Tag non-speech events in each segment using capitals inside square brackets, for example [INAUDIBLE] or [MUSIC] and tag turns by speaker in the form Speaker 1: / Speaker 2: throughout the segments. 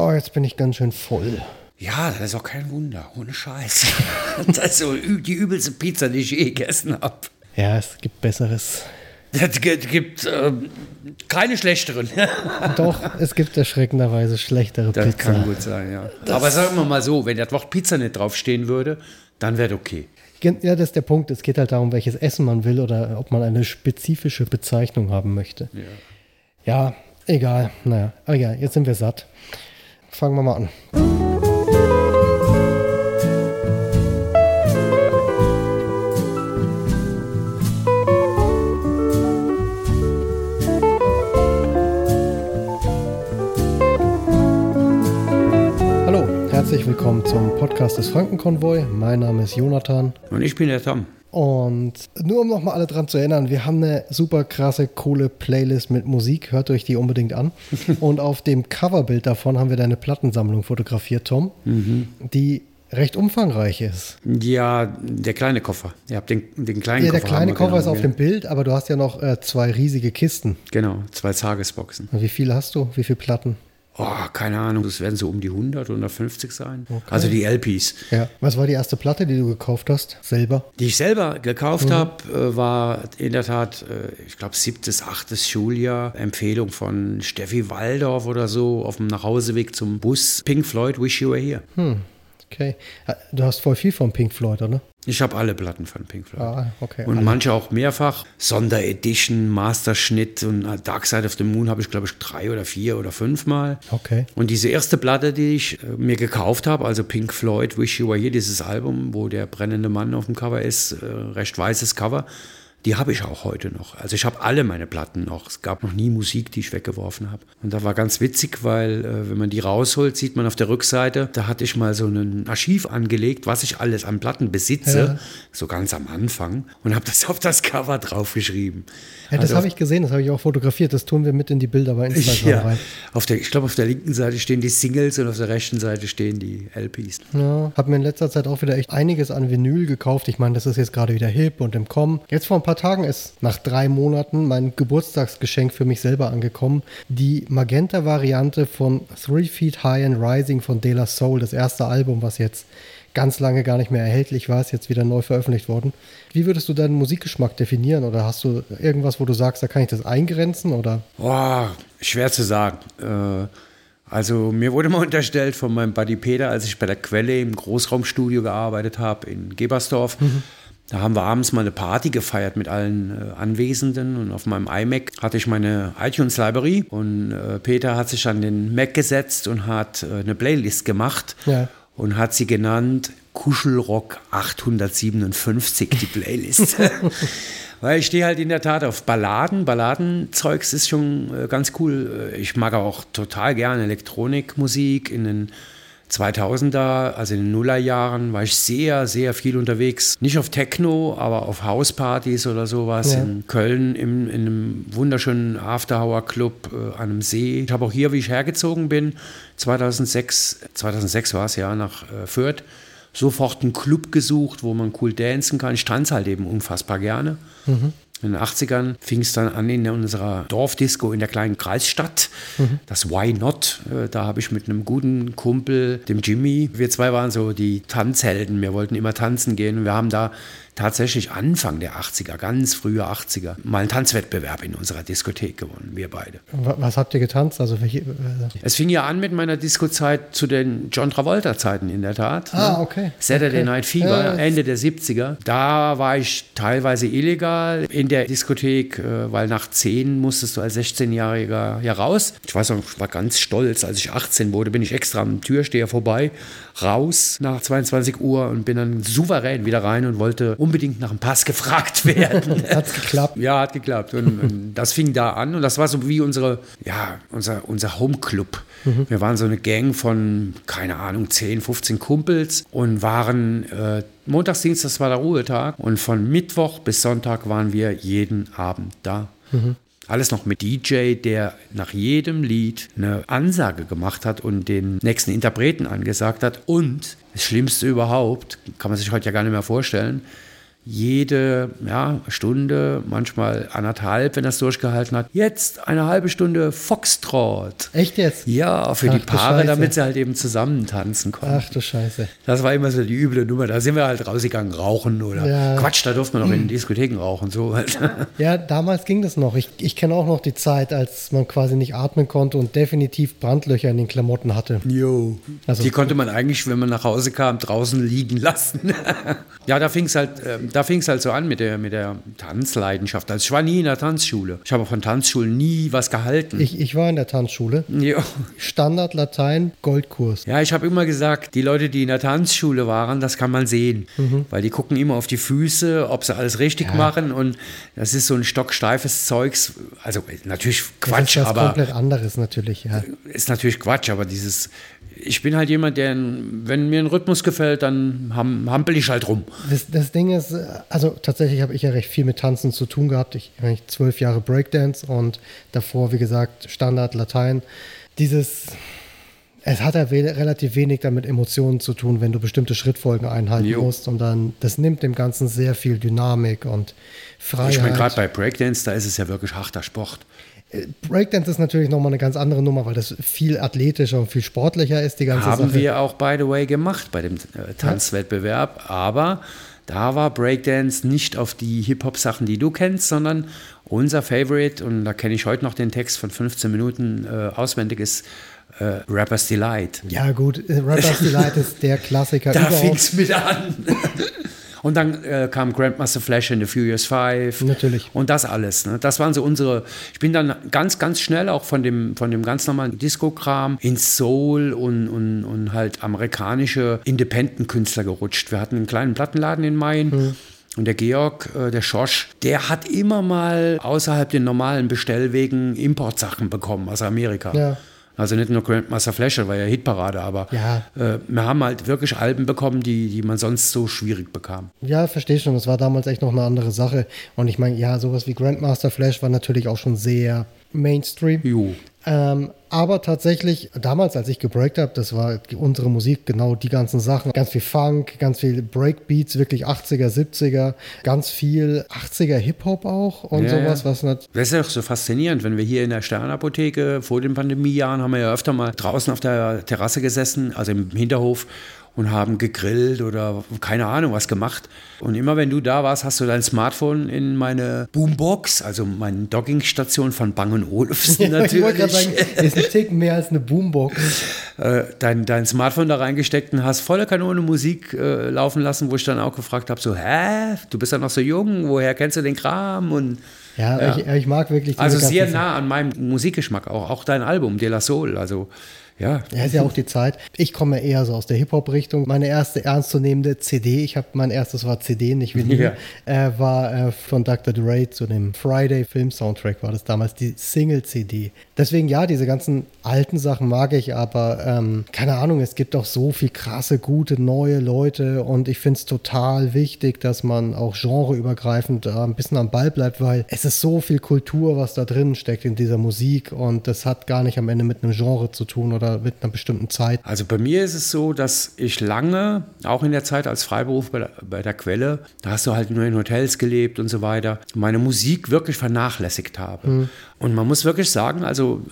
Speaker 1: Oh, jetzt bin ich ganz schön voll.
Speaker 2: Ja, das ist auch kein Wunder, ohne Scheiß. [LAUGHS] das ist so die übelste Pizza, die ich je gegessen habe.
Speaker 1: Ja, es gibt Besseres.
Speaker 2: Es gibt ähm, keine schlechteren. [LAUGHS]
Speaker 1: Doch, es gibt erschreckenderweise schlechtere
Speaker 2: Das
Speaker 1: Pizza.
Speaker 2: kann gut sein, ja. Aber sagen wir mal so, wenn das Wort Pizza nicht draufstehen würde, dann wäre das okay.
Speaker 1: Ja, das ist der Punkt. Es geht halt darum, welches Essen man will oder ob man eine spezifische Bezeichnung haben möchte. Ja, egal. Naja, aber ja, jetzt sind wir satt. Fangen wir mal an. Hallo, herzlich willkommen zum Podcast des Frankenkonvoi. Mein Name ist Jonathan.
Speaker 2: Und ich bin der Tom.
Speaker 1: Und nur um nochmal alle dran zu erinnern, wir haben eine super krasse, coole Playlist mit Musik. Hört euch die unbedingt an. [LAUGHS] Und auf dem Coverbild davon haben wir deine Plattensammlung fotografiert, Tom, die recht umfangreich ist.
Speaker 2: Ja, der kleine Koffer. Ihr habt den, den kleinen
Speaker 1: Ja,
Speaker 2: Koffer.
Speaker 1: der kleine Koffer ist
Speaker 2: genommen,
Speaker 1: auf
Speaker 2: ja.
Speaker 1: dem Bild, aber du hast ja noch äh, zwei riesige Kisten.
Speaker 2: Genau, zwei Tagesboxen.
Speaker 1: Und Wie viele hast du? Wie viele Platten?
Speaker 2: Oh, keine Ahnung, das werden so um die 100, 150 sein. Also die LPs.
Speaker 1: Ja. Was war die erste Platte, die du gekauft hast? Selber?
Speaker 2: Die ich selber gekauft
Speaker 1: Mhm.
Speaker 2: habe, äh, war in der Tat, äh, ich glaube, siebtes, achtes Schuljahr. Empfehlung von Steffi Waldorf oder so auf dem Nachhauseweg zum Bus. Pink Floyd, Wish You Were Here.
Speaker 1: Okay. Ja, Du hast voll viel von Pink Floyd, oder?
Speaker 2: Ich habe alle Platten von Pink Floyd.
Speaker 1: Ah, okay.
Speaker 2: Und manche auch mehrfach. Sonderedition, Masterschnitt und äh, Dark Side of the Moon habe ich, glaube ich, drei oder vier oder fünf Mal.
Speaker 1: Okay.
Speaker 2: Und diese erste Platte, die ich äh, mir gekauft habe, also Pink Floyd, Wish You Were Here, dieses Album, wo der brennende Mann auf dem Cover ist, äh, recht weißes Cover, die habe ich auch heute noch. Also ich habe alle meine Platten noch. Es gab noch nie Musik, die ich weggeworfen habe. Und da war ganz witzig, weil äh, wenn man die rausholt, sieht man auf der Rückseite, da hatte ich mal so ein Archiv angelegt, was ich alles an Platten besitze,
Speaker 1: Ja.
Speaker 2: so ganz am Anfang, und habe das [LAUGHS] auf das Cover draufgeschrieben.
Speaker 1: Ja, das
Speaker 2: Also
Speaker 1: habe ich gesehen, das habe ich auch fotografiert. Das tun wir mit in die Bilder bei Instagram [LAUGHS]
Speaker 2: ja,
Speaker 1: rein.
Speaker 2: auf der, ich glaube, auf der linken Seite stehen die Singles und auf der rechten Seite stehen die LPs.
Speaker 1: Ja, habe mir in letzter Zeit auch wieder echt einiges an Vinyl gekauft. Ich meine, das ist jetzt gerade wieder hip und im Kommen. Jetzt vor ein paar Tagen ist nach drei Monaten mein Geburtstagsgeschenk für mich selber angekommen. Die Magenta-Variante von Three Feet High and Rising von De La Soul, das erste Album, was jetzt ganz lange gar nicht mehr erhältlich war, ist jetzt wieder neu veröffentlicht worden. Wie würdest du deinen Musikgeschmack definieren? Oder hast du irgendwas, wo du sagst, da kann ich das eingrenzen? Oder
Speaker 2: Boah, schwer zu sagen. Äh, also mir wurde mal unterstellt von meinem Buddy Peter, als ich bei der Quelle im Großraumstudio gearbeitet habe in Gebersdorf. Da haben wir abends mal eine Party gefeiert mit allen äh, Anwesenden und auf meinem iMac hatte ich meine iTunes-Library und äh, Peter hat sich an den Mac gesetzt und hat äh, eine Playlist gemacht
Speaker 1: Ja.
Speaker 2: und hat sie genannt Kuschelrock 857, die Playlist. [LAUGHS] Weil ich stehe halt in der Tat auf Balladen. Balladenzeugs ist schon äh, ganz cool. Äh, Ich mag auch total gerne Elektronikmusik in den 2000er, also in den Nullerjahren, war ich sehr, sehr viel unterwegs. Nicht auf Techno, aber auf Hauspartys oder sowas.
Speaker 1: Ja.
Speaker 2: In Köln im, in einem wunderschönen Afterhour-Club äh, an einem See. Ich habe auch hier, wie ich hergezogen bin, 2006, 2006 war es ja, nach äh, Fürth, sofort einen Club gesucht, wo man cool dancen kann. Ich tanze halt eben unfassbar gerne. In den 80ern fing es dann an in unserer Dorfdisco in der kleinen Kreisstadt. Das Why Not? Äh, Da habe ich mit einem guten Kumpel, dem Jimmy, wir zwei waren so die Tanzhelden. Wir wollten immer tanzen gehen. Und wir haben da tatsächlich Anfang der 80er, ganz frühe 80er, mal einen Tanzwettbewerb in unserer Diskothek gewonnen, wir beide.
Speaker 1: wa- was habt ihr getanzt? Also welche, äh,
Speaker 2: Es fing ja an mit meiner Disco-Zeit zu den John Travolta-Zeiten in der Tat.
Speaker 1: Ah,
Speaker 2: ne?
Speaker 1: okay.
Speaker 2: Saturday
Speaker 1: Okay.
Speaker 2: Night Fever,
Speaker 1: das-
Speaker 2: Ende der 70er. Da war ich teilweise illegal in der Diskothek, äh, weil nach 10 musstest du als 16-Jähriger ja raus. Ich weiß noch, ich war ganz stolz, als ich 18 wurde, bin ich extra am Türsteher vorbei, raus nach 22 Uhr und bin dann souverän wieder rein und wollte unbedingt nach dem Pass gefragt [LAUGHS] werden. [LAUGHS]
Speaker 1: Hat's geklappt?
Speaker 2: Ja, hat geklappt. Und, und das fing da an und das war so wie unsere, ja, unser, unser Homeclub. Wir waren so eine Gang von, keine Ahnung, 10, 15 Kumpels und waren äh, montags, dienstags war der Ruhetag und von Mittwoch bis Sonntag waren wir jeden Abend da. Alles noch mit DJ, der nach jedem Lied eine Ansage gemacht hat und den nächsten Interpreten angesagt hat. Und das Schlimmste überhaupt, kann man sich heute ja gar nicht mehr vorstellen, jede ja, Stunde, manchmal anderthalb, wenn es durchgehalten hat. Jetzt eine halbe Stunde Foxtrot.
Speaker 1: Echt jetzt?
Speaker 2: Ja, für
Speaker 1: Ach,
Speaker 2: die Paare, damit sie halt eben zusammen tanzen konnten.
Speaker 1: Ach du Scheiße.
Speaker 2: Das war immer so die üble Nummer. Da sind wir halt rausgegangen, rauchen oder
Speaker 1: Ja.
Speaker 2: Quatsch, da durfte man noch in Diskotheken rauchen. So halt.
Speaker 1: Ja, damals ging das noch. Ich, ich kenne auch noch die Zeit, als man quasi nicht atmen konnte und definitiv Brandlöcher in den Klamotten hatte.
Speaker 2: Jo.
Speaker 1: Also-
Speaker 2: die konnte man eigentlich, wenn man nach Hause kam, draußen liegen lassen. [LAUGHS] ja, da fing es halt, ähm, da fing's halt so an mit der, mit der Tanzleidenschaft. Also ich war nie in der Tanzschule. Ich habe von Tanzschulen nie was gehalten.
Speaker 1: Ich, ich war in der Tanzschule.
Speaker 2: Jo.
Speaker 1: Standard Latein, Goldkurs.
Speaker 2: Ja, ich habe immer gesagt, die Leute, die in der Tanzschule waren, das kann man sehen.
Speaker 1: Mhm.
Speaker 2: Weil die gucken immer auf die Füße, ob sie alles richtig machen. Und das ist so ein stocksteifes Zeugs. Also natürlich
Speaker 1: Das
Speaker 2: Quatsch,
Speaker 1: ist was
Speaker 2: aber
Speaker 1: komplett anderes natürlich, ja.
Speaker 2: ist natürlich Quatsch, aber dieses, ich bin halt jemand, der, wenn mir ein Rhythmus gefällt, dann ham, hampel ich halt rum.
Speaker 1: Das, das Ding ist, äh, also tatsächlich habe ich ja recht viel mit Tanzen zu tun gehabt. Ich habe zwölf Jahre Breakdance und davor, wie gesagt, Standard Latein. Dieses, es hat ja we relativ wenig damit Emotionen zu tun, wenn du bestimmte Schrittfolgen einhalten
Speaker 2: Jo.
Speaker 1: musst und dann, das nimmt dem Ganzen sehr viel Dynamik und Freiheit.
Speaker 2: Ich meine, gerade bei Breakdance, da ist es ja wirklich harter Sport.
Speaker 1: Breakdance ist natürlich nochmal eine ganz andere Nummer, weil das viel athletischer und viel sportlicher ist, die ganze
Speaker 2: Haben
Speaker 1: Sache.
Speaker 2: wir auch, by the way, gemacht bei dem äh, Tanzwettbewerb. Aber da war Breakdance nicht auf die Hip-Hop-Sachen, die du kennst, sondern unser Favorite, und da kenne ich heute noch den Text von 15 Minuten äh, auswendig, ist äh, Rapper's Delight.
Speaker 1: ja gut, äh, Rapper's [LAUGHS] Delight ist der Klassiker
Speaker 2: Da fing es mit an. Und dann äh, kam Grandmaster Flash in The Furious Five.
Speaker 1: Natürlich.
Speaker 2: Und das alles. Ne? Das waren so unsere. Ich bin dann ganz, ganz schnell auch von dem, von dem ganz normalen Disco-Kram ins Soul und, und, und halt amerikanische Independent-Künstler gerutscht. Wir hatten einen kleinen Plattenladen in Main.
Speaker 1: Mhm.
Speaker 2: Und der Georg, äh, der Schorsch, der hat immer mal außerhalb den normalen Bestellwegen Importsachen bekommen aus Amerika.
Speaker 1: Ja.
Speaker 2: Also nicht nur Grandmaster Flash, das war ja Hitparade, aber
Speaker 1: Ja.
Speaker 2: äh, wir haben halt wirklich Alben bekommen, die, die man sonst so schwierig bekam.
Speaker 1: Ja, verstehe schon. Das war damals echt noch eine andere Sache. Und ich meine, ja, sowas wie Grandmaster Flash war natürlich auch schon sehr Mainstream.
Speaker 2: Jo.
Speaker 1: Ähm, aber tatsächlich, damals, als ich gebreakt habe, das war unsere Musik, genau die ganzen Sachen. Ganz viel Funk, ganz viel Breakbeats, wirklich 80er, 70er, ganz viel 80er Hip-Hop auch und
Speaker 2: Ja,
Speaker 1: sowas, was nat
Speaker 2: Das ist ja auch so faszinierend, wenn wir hier in der Sternapotheke vor den Pandemiejahren haben wir ja öfter mal draußen auf der Terrasse gesessen, also im Hinterhof und haben gegrillt oder keine Ahnung was gemacht. Und immer wenn du da warst, hast du dein Smartphone in meine Boombox, also meine Dockingstation von Bang Olufsen [LAUGHS]
Speaker 1: Ich wollte gerade
Speaker 2: natürlich,
Speaker 1: sagen, ist ein Tick mehr als eine Boombox.
Speaker 2: äh, dein, dein Smartphone da reingesteckt und hast volle Kanone Musik äh, laufen lassen, wo ich dann auch gefragt habe, so, hä, du bist ja noch so jung, woher kennst du den Kram? Und
Speaker 1: Ja,
Speaker 2: Ja.
Speaker 1: Ich, ich mag wirklich
Speaker 2: Also sehr nah an meinem Musikgeschmack, auch, auch dein Album, De La Soul. Also, ja.
Speaker 1: Ja, ist ja auch die Zeit. Ich komme eher so aus der Hip-Hop-Richtung. Meine erste ernstzunehmende CD, ich habe mein erstes war CD, nicht Vinyl,
Speaker 2: Ja.
Speaker 1: äh, war äh, von Dr. Dre zu dem Friday-Film-Soundtrack, war das damals die Single-CD. Deswegen ja, diese ganzen alten Sachen mag ich, aber ähm, keine Ahnung, es gibt auch so viel krasse, gute, neue Leute und ich finde es total wichtig, dass man auch genreübergreifend da ein bisschen am Ball bleibt, weil es ist so viel Kultur, was da drin steckt in dieser Musik und das hat gar nicht am Ende mit einem Genre zu tun oder mit einer bestimmten Zeit.
Speaker 2: Also bei mir ist es so, dass ich lange, auch in der Zeit als Freiberuf bei der, bei der Quelle, da hast du halt nur in Hotels gelebt und so weiter, meine Musik wirklich vernachlässigt habe. Und man muss wirklich sagen, also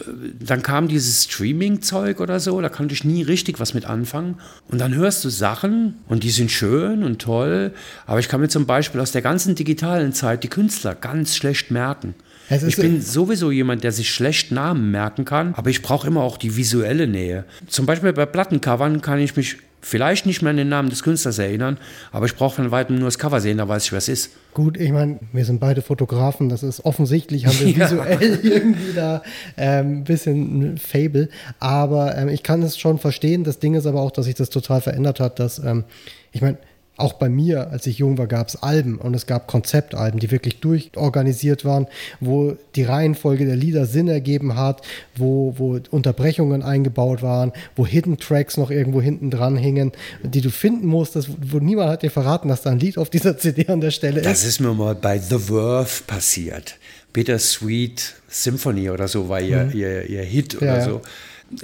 Speaker 2: dann kam dieses Streaming-Zeug oder so, da konnte ich nie richtig was mit anfangen. Und dann hörst du Sachen und die sind schön und toll, aber ich kann mir zum Beispiel aus der ganzen digitalen Zeit die Künstler ganz schlecht merken.
Speaker 1: Es
Speaker 2: Ich bin sowieso jemand, der sich schlecht Namen merken kann, aber ich brauche immer auch die visuelle Nähe. Zum Beispiel bei Plattencovern kann ich mich vielleicht nicht mehr an den Namen des Künstlers erinnern, aber ich brauche von weitem nur das Cover sehen, da weiß ich, was ist.
Speaker 1: Gut, ich meine, wir sind beide Fotografen, das ist offensichtlich, haben wir [LAUGHS]
Speaker 2: Ja.
Speaker 1: visuell [LAUGHS] irgendwie da ähm, ein bisschen ein Fable. Aber ähm, ich kann es schon verstehen. Das Ding ist aber auch, dass sich das total verändert hat, dass, ähm, ich meine, auch bei mir, als ich jung war, gab es Alben und es gab Konzeptalben, die wirklich durchorganisiert waren, wo die Reihenfolge der Lieder Sinn ergeben hat, wo, wo Unterbrechungen eingebaut waren, wo Hidden Tracks noch irgendwo hinten dran hingen, die du finden musstest, wo niemand hat dir verraten, dass da ein Lied auf dieser [LAUGHS] CD an der Stelle ist.
Speaker 2: Das ist mir mal bei The Verve passiert. Bittersweet Symphony oder so war ihr, ihr, ihr Hit
Speaker 1: Mhm. Ja,
Speaker 2: oder
Speaker 1: ja.
Speaker 2: so.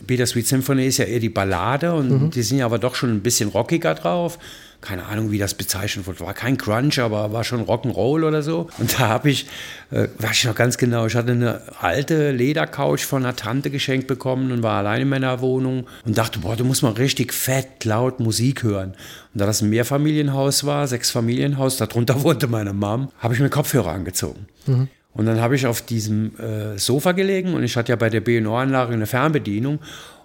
Speaker 2: Bittersweet Symphony ist ja eher die Ballade und mhm. die sind ja aber doch schon ein bisschen rockiger drauf keine Ahnung, wie das bezeichnet wurde, war kein Crunch, aber war schon Rock'n'Roll oder so. Und da habe ich, äh, weiß ich noch ganz genau, ich hatte eine alte Ledercouch von einer Tante geschenkt bekommen und war allein in meiner Wohnung und dachte, boah, du musst mal richtig fett, laut Musik hören. Und da das ein Mehrfamilienhaus war, sechs Familienhaus, darunter [LAUGHS] wohnte meine Mom, habe ich mir Kopfhörer angezogen. Mhm. Und dann habe ich auf diesem äh, Sofa gelegen und ich hatte ja bei der BNO-Anlage eine Fernbedienung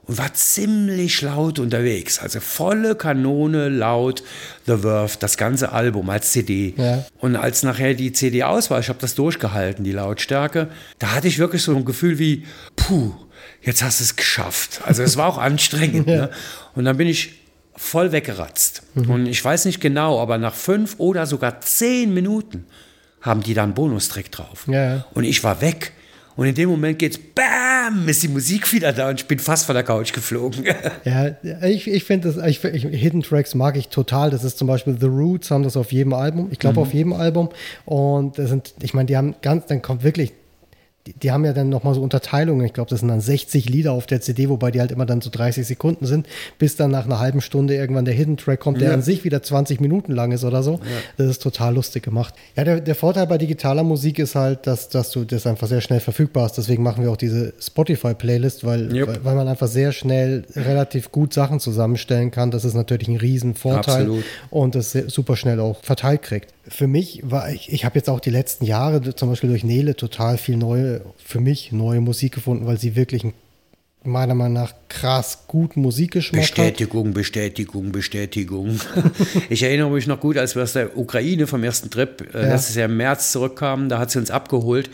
Speaker 2: und war ziemlich laut unterwegs. Also volle Kanone laut The Verve, das ganze Album als CD. Ja. Und als nachher die CD aus war, ich habe das durchgehalten, die Lautstärke, da hatte ich wirklich so ein Gefühl wie, puh, jetzt hast du es geschafft. Also es war auch [LAUGHS] anstrengend. ja. ne? Und dann bin ich voll weggeratzt. Mhm. Und ich weiß nicht genau, aber nach fünf oder sogar zehn Minuten haben die dann Bonustrick drauf. Ja. Und ich war weg. Und in dem Moment geht's BAM, ist die Musik wieder da und ich bin fast von der Couch geflogen. [LAUGHS]
Speaker 1: ja, ich, ich finde das, ich, ich, Hidden Tracks mag ich total. Das ist zum Beispiel The Roots, haben das auf jedem Album. Ich glaube mhm. auf jedem Album. Und das sind, ich meine, die haben ganz, dann kommt wirklich die, die, haben ja dann nochmal so Unterteilungen. Ich glaube, das sind dann 60 Lieder auf der CD, wobei die halt immer dann so 30 Sekunden sind, bis dann nach einer halben Stunde irgendwann der Hidden Track kommt, der ja. an sich wieder 20 Minuten lang ist oder so. Ja. Das ist total lustig gemacht. Ja, der, der Vorteil bei digitaler Musik ist halt, dass, dass du das einfach sehr schnell verfügbar hast. Deswegen machen wir auch diese Spotify-Playlist, weil, yep. weil, weil, man einfach sehr schnell relativ gut Sachen zusammenstellen kann. Das ist natürlich ein Riesenvorteil Absolut. und das super schnell auch verteilt kriegt für mich war ich, ich habe jetzt auch die letzten Jahre zum Beispiel durch Nele total viel neue, für mich neue Musik gefunden, weil sie wirklich einen, meiner Meinung nach krass guten Musikgeschmack
Speaker 2: Bestätigung, hat. Bestätigung, Bestätigung. [LAUGHS] ich erinnere mich noch gut, als wir aus der Ukraine vom ersten Trip äh, ja. letztes Jahr im März zurückkamen, da hat sie uns abgeholt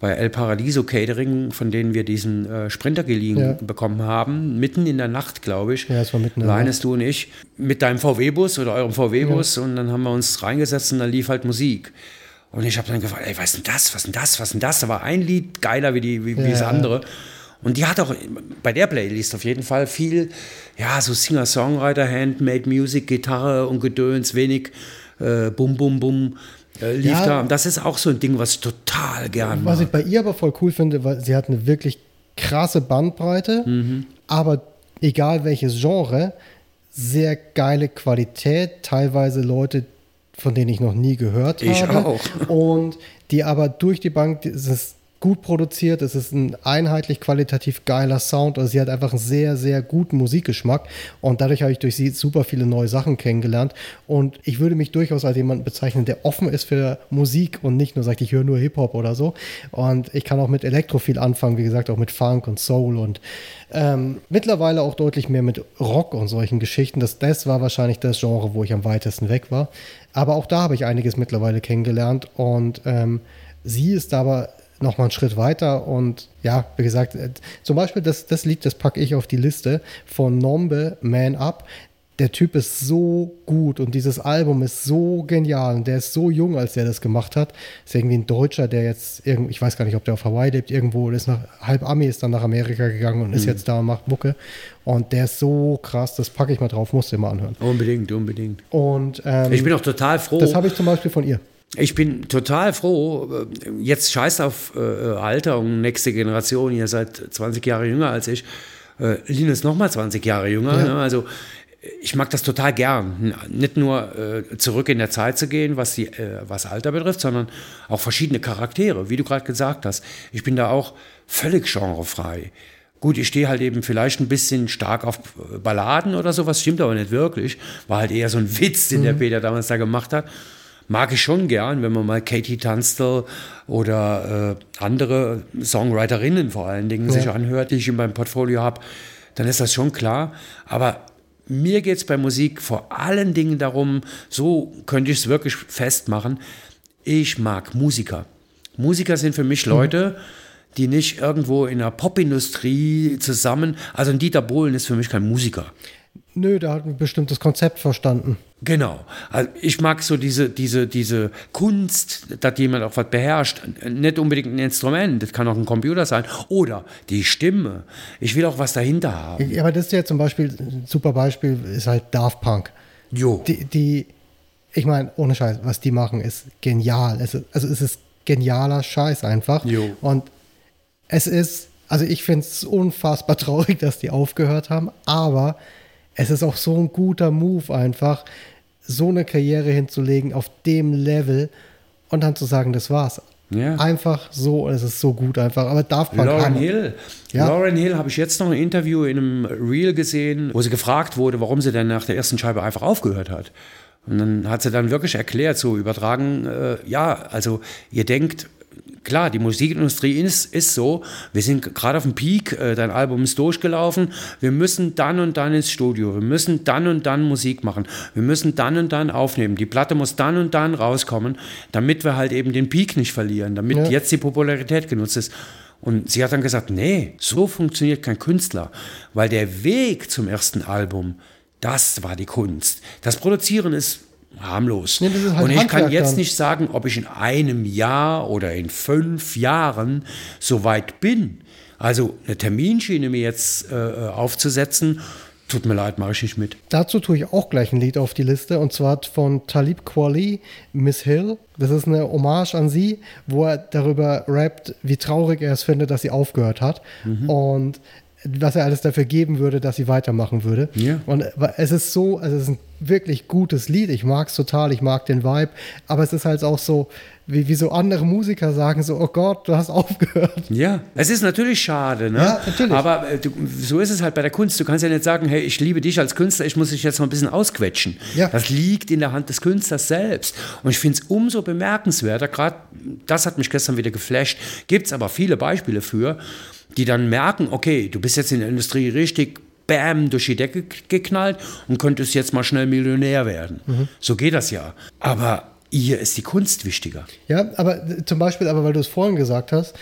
Speaker 2: bei El Paradiso Catering, von denen wir diesen äh, Sprinter geliehen ja. bekommen haben, mitten in der Nacht, glaube ich.
Speaker 1: Ja, es war mitten
Speaker 2: in der Nacht. du und ich, mit deinem VW-Bus oder eurem VW-Bus ja. und dann haben wir uns reingesetzt und dann lief halt Musik. Und ich habe dann gefragt, ey, was ist denn das, was ist denn das, was ist denn das? Da war ein Lied geiler wie, die, wie, ja, wie das andere. Und die hat auch bei der Playlist auf jeden Fall viel, ja, so Singer-Songwriter, Handmade Music, Gitarre und Gedöns, wenig äh, Bum, Bum, Bum äh, lief ja, da. Und das ist auch so ein Ding, was ich total gerne
Speaker 1: Was mag. ich bei ihr aber voll cool finde, weil sie hat eine wirklich krasse Bandbreite, mhm. aber egal welches Genre, sehr geile Qualität, teilweise Leute, von denen ich noch nie gehört
Speaker 2: ich
Speaker 1: habe.
Speaker 2: Ich
Speaker 1: auch. Und die aber durch die Bank, ist gut produziert, es ist ein einheitlich qualitativ geiler Sound. Also sie hat einfach einen sehr, sehr guten Musikgeschmack und dadurch habe ich durch sie super viele neue Sachen kennengelernt. Und ich würde mich durchaus als jemanden bezeichnen, der offen ist für Musik und nicht nur sagt, ich höre nur Hip-Hop oder so. Und ich kann auch mit Elektro viel anfangen, wie gesagt, auch mit Funk und Soul und ähm, mittlerweile auch deutlich mehr mit Rock und solchen Geschichten. Das, das war wahrscheinlich das Genre, wo ich am weitesten weg war. Aber auch da habe ich einiges mittlerweile kennengelernt und ähm, sie ist aber noch mal einen Schritt weiter und ja, wie gesagt, äh, zum Beispiel das, das Lied, das packe ich auf die Liste von Nombe, Man Up. Der Typ ist so gut und dieses Album ist so genial und der ist so jung, als der das gemacht hat. Ist irgendwie ein Deutscher, der jetzt irgendwie, ich weiß gar nicht, ob der auf Hawaii lebt, irgendwo, ist nach, halb Ami ist dann nach Amerika gegangen und ist mhm. jetzt da und macht Mucke. Und der ist so krass, das packe ich mal drauf, musst du mal anhören.
Speaker 2: Unbedingt, unbedingt.
Speaker 1: Und ähm,
Speaker 2: ich bin auch total froh.
Speaker 1: Das habe ich zum Beispiel von ihr.
Speaker 2: Ich bin total froh. Jetzt scheißt auf äh, Alter und nächste Generation. Ihr seid 20 Jahre jünger als ich. Äh, Linus noch mal 20 Jahre jünger. Ja. Ne? Also ich mag das total gern. Nicht nur äh, zurück in der Zeit zu gehen, was, die, äh, was Alter betrifft, sondern auch verschiedene Charaktere, wie du gerade gesagt hast. Ich bin da auch völlig genrefrei. Gut, ich stehe halt eben vielleicht ein bisschen stark auf Balladen oder sowas, stimmt aber nicht wirklich. War halt eher so ein Witz, den mhm. der Peter damals da gemacht hat mag ich schon gern, wenn man mal Katie Tunstall oder äh, andere Songwriterinnen vor allen Dingen ja. sich anhört, die ich in meinem Portfolio habe, dann ist das schon klar. Aber mir geht es bei Musik vor allen Dingen darum, so könnte ich es wirklich festmachen, ich mag Musiker. Musiker sind für mich Leute, mhm die nicht irgendwo in der Popindustrie zusammen. Also ein Dieter Bohlen ist für mich kein Musiker.
Speaker 1: Nö, der hat ein bestimmtes Konzept verstanden.
Speaker 2: Genau. Also ich mag so diese, diese, diese Kunst, dass jemand auch was beherrscht. Nicht unbedingt ein Instrument, das kann auch ein Computer sein. Oder die Stimme. Ich will auch was dahinter haben.
Speaker 1: Ja, aber das ist ja zum Beispiel, ein super Beispiel ist halt Daft Punk.
Speaker 2: Jo.
Speaker 1: Die, die ich meine, ohne Scheiß, was die machen, ist genial. Es ist, also es ist genialer Scheiß einfach.
Speaker 2: Jo.
Speaker 1: Und es ist Also ich finde es unfassbar [LAUGHS] traurig, dass die aufgehört haben, aber es ist auch so ein guter Move einfach, so eine Karriere hinzulegen auf dem Level und dann zu sagen, das war's. Ja. Einfach so, es ist so gut einfach. Aber darf man
Speaker 2: Lauren Hill. Ja. Lauren Hill habe ich jetzt noch ein Interview in einem Reel gesehen, wo sie gefragt wurde, warum sie dann nach der ersten Scheibe einfach aufgehört hat. Und dann hat sie dann wirklich erklärt, so übertragen, äh, ja, also ihr denkt, klar, die Musikindustrie ist, ist so, wir sind gerade auf dem Peak, äh, dein Album ist durchgelaufen, wir müssen dann und dann ins Studio, wir müssen dann und dann Musik machen, wir müssen dann und dann aufnehmen, die Platte muss dann und dann rauskommen, damit wir halt eben den Peak nicht verlieren, damit ja. jetzt die Popularität genutzt ist. Und sie hat dann gesagt, nee, so funktioniert kein Künstler, weil der Weg zum ersten Album, das war die Kunst. Das Produzieren ist harmlos. Nee, halt und ich kann jetzt dann. nicht sagen, ob ich in einem Jahr oder in fünf Jahren so weit bin. Also eine Terminschiene mir jetzt äh, aufzusetzen, Tut mir leid, mache ich nicht mit.
Speaker 1: Dazu tue ich auch gleich ein Lied auf die Liste und zwar von Talib Kweli, Miss Hill. Das ist eine Hommage an sie, wo er darüber rappt, wie traurig er es findet, dass sie aufgehört hat. Mhm. Und was er alles dafür geben würde, dass sie weitermachen würde. Ja. Und es ist so, also es ist ein wirklich gutes Lied. Ich mag es total, ich mag den Vibe, aber es ist halt auch so, wie, wie so andere Musiker sagen, so, oh Gott, du hast [LAUGHS] aufgehört.
Speaker 2: Ja, es ist natürlich schade, ne? Ja, natürlich. Aber äh, du, so ist es halt bei der Kunst. Du kannst ja nicht sagen, hey, ich liebe dich als Künstler, ich muss dich jetzt mal ein bisschen ausquetschen. Ja. Das liegt in der Hand des Künstlers selbst. Und ich finde es umso bemerkenswerter, gerade das hat mich gestern wieder geflasht, gibt es aber viele Beispiele für, die dann merken, okay, du bist jetzt in der Industrie richtig bam durch die Decke geknallt und könntest jetzt mal schnell Millionär werden. Mhm. So geht das ja. Aber ihr ist die Kunst wichtiger.
Speaker 1: Ja, aber zum Beispiel, aber weil du es vorhin gesagt hast,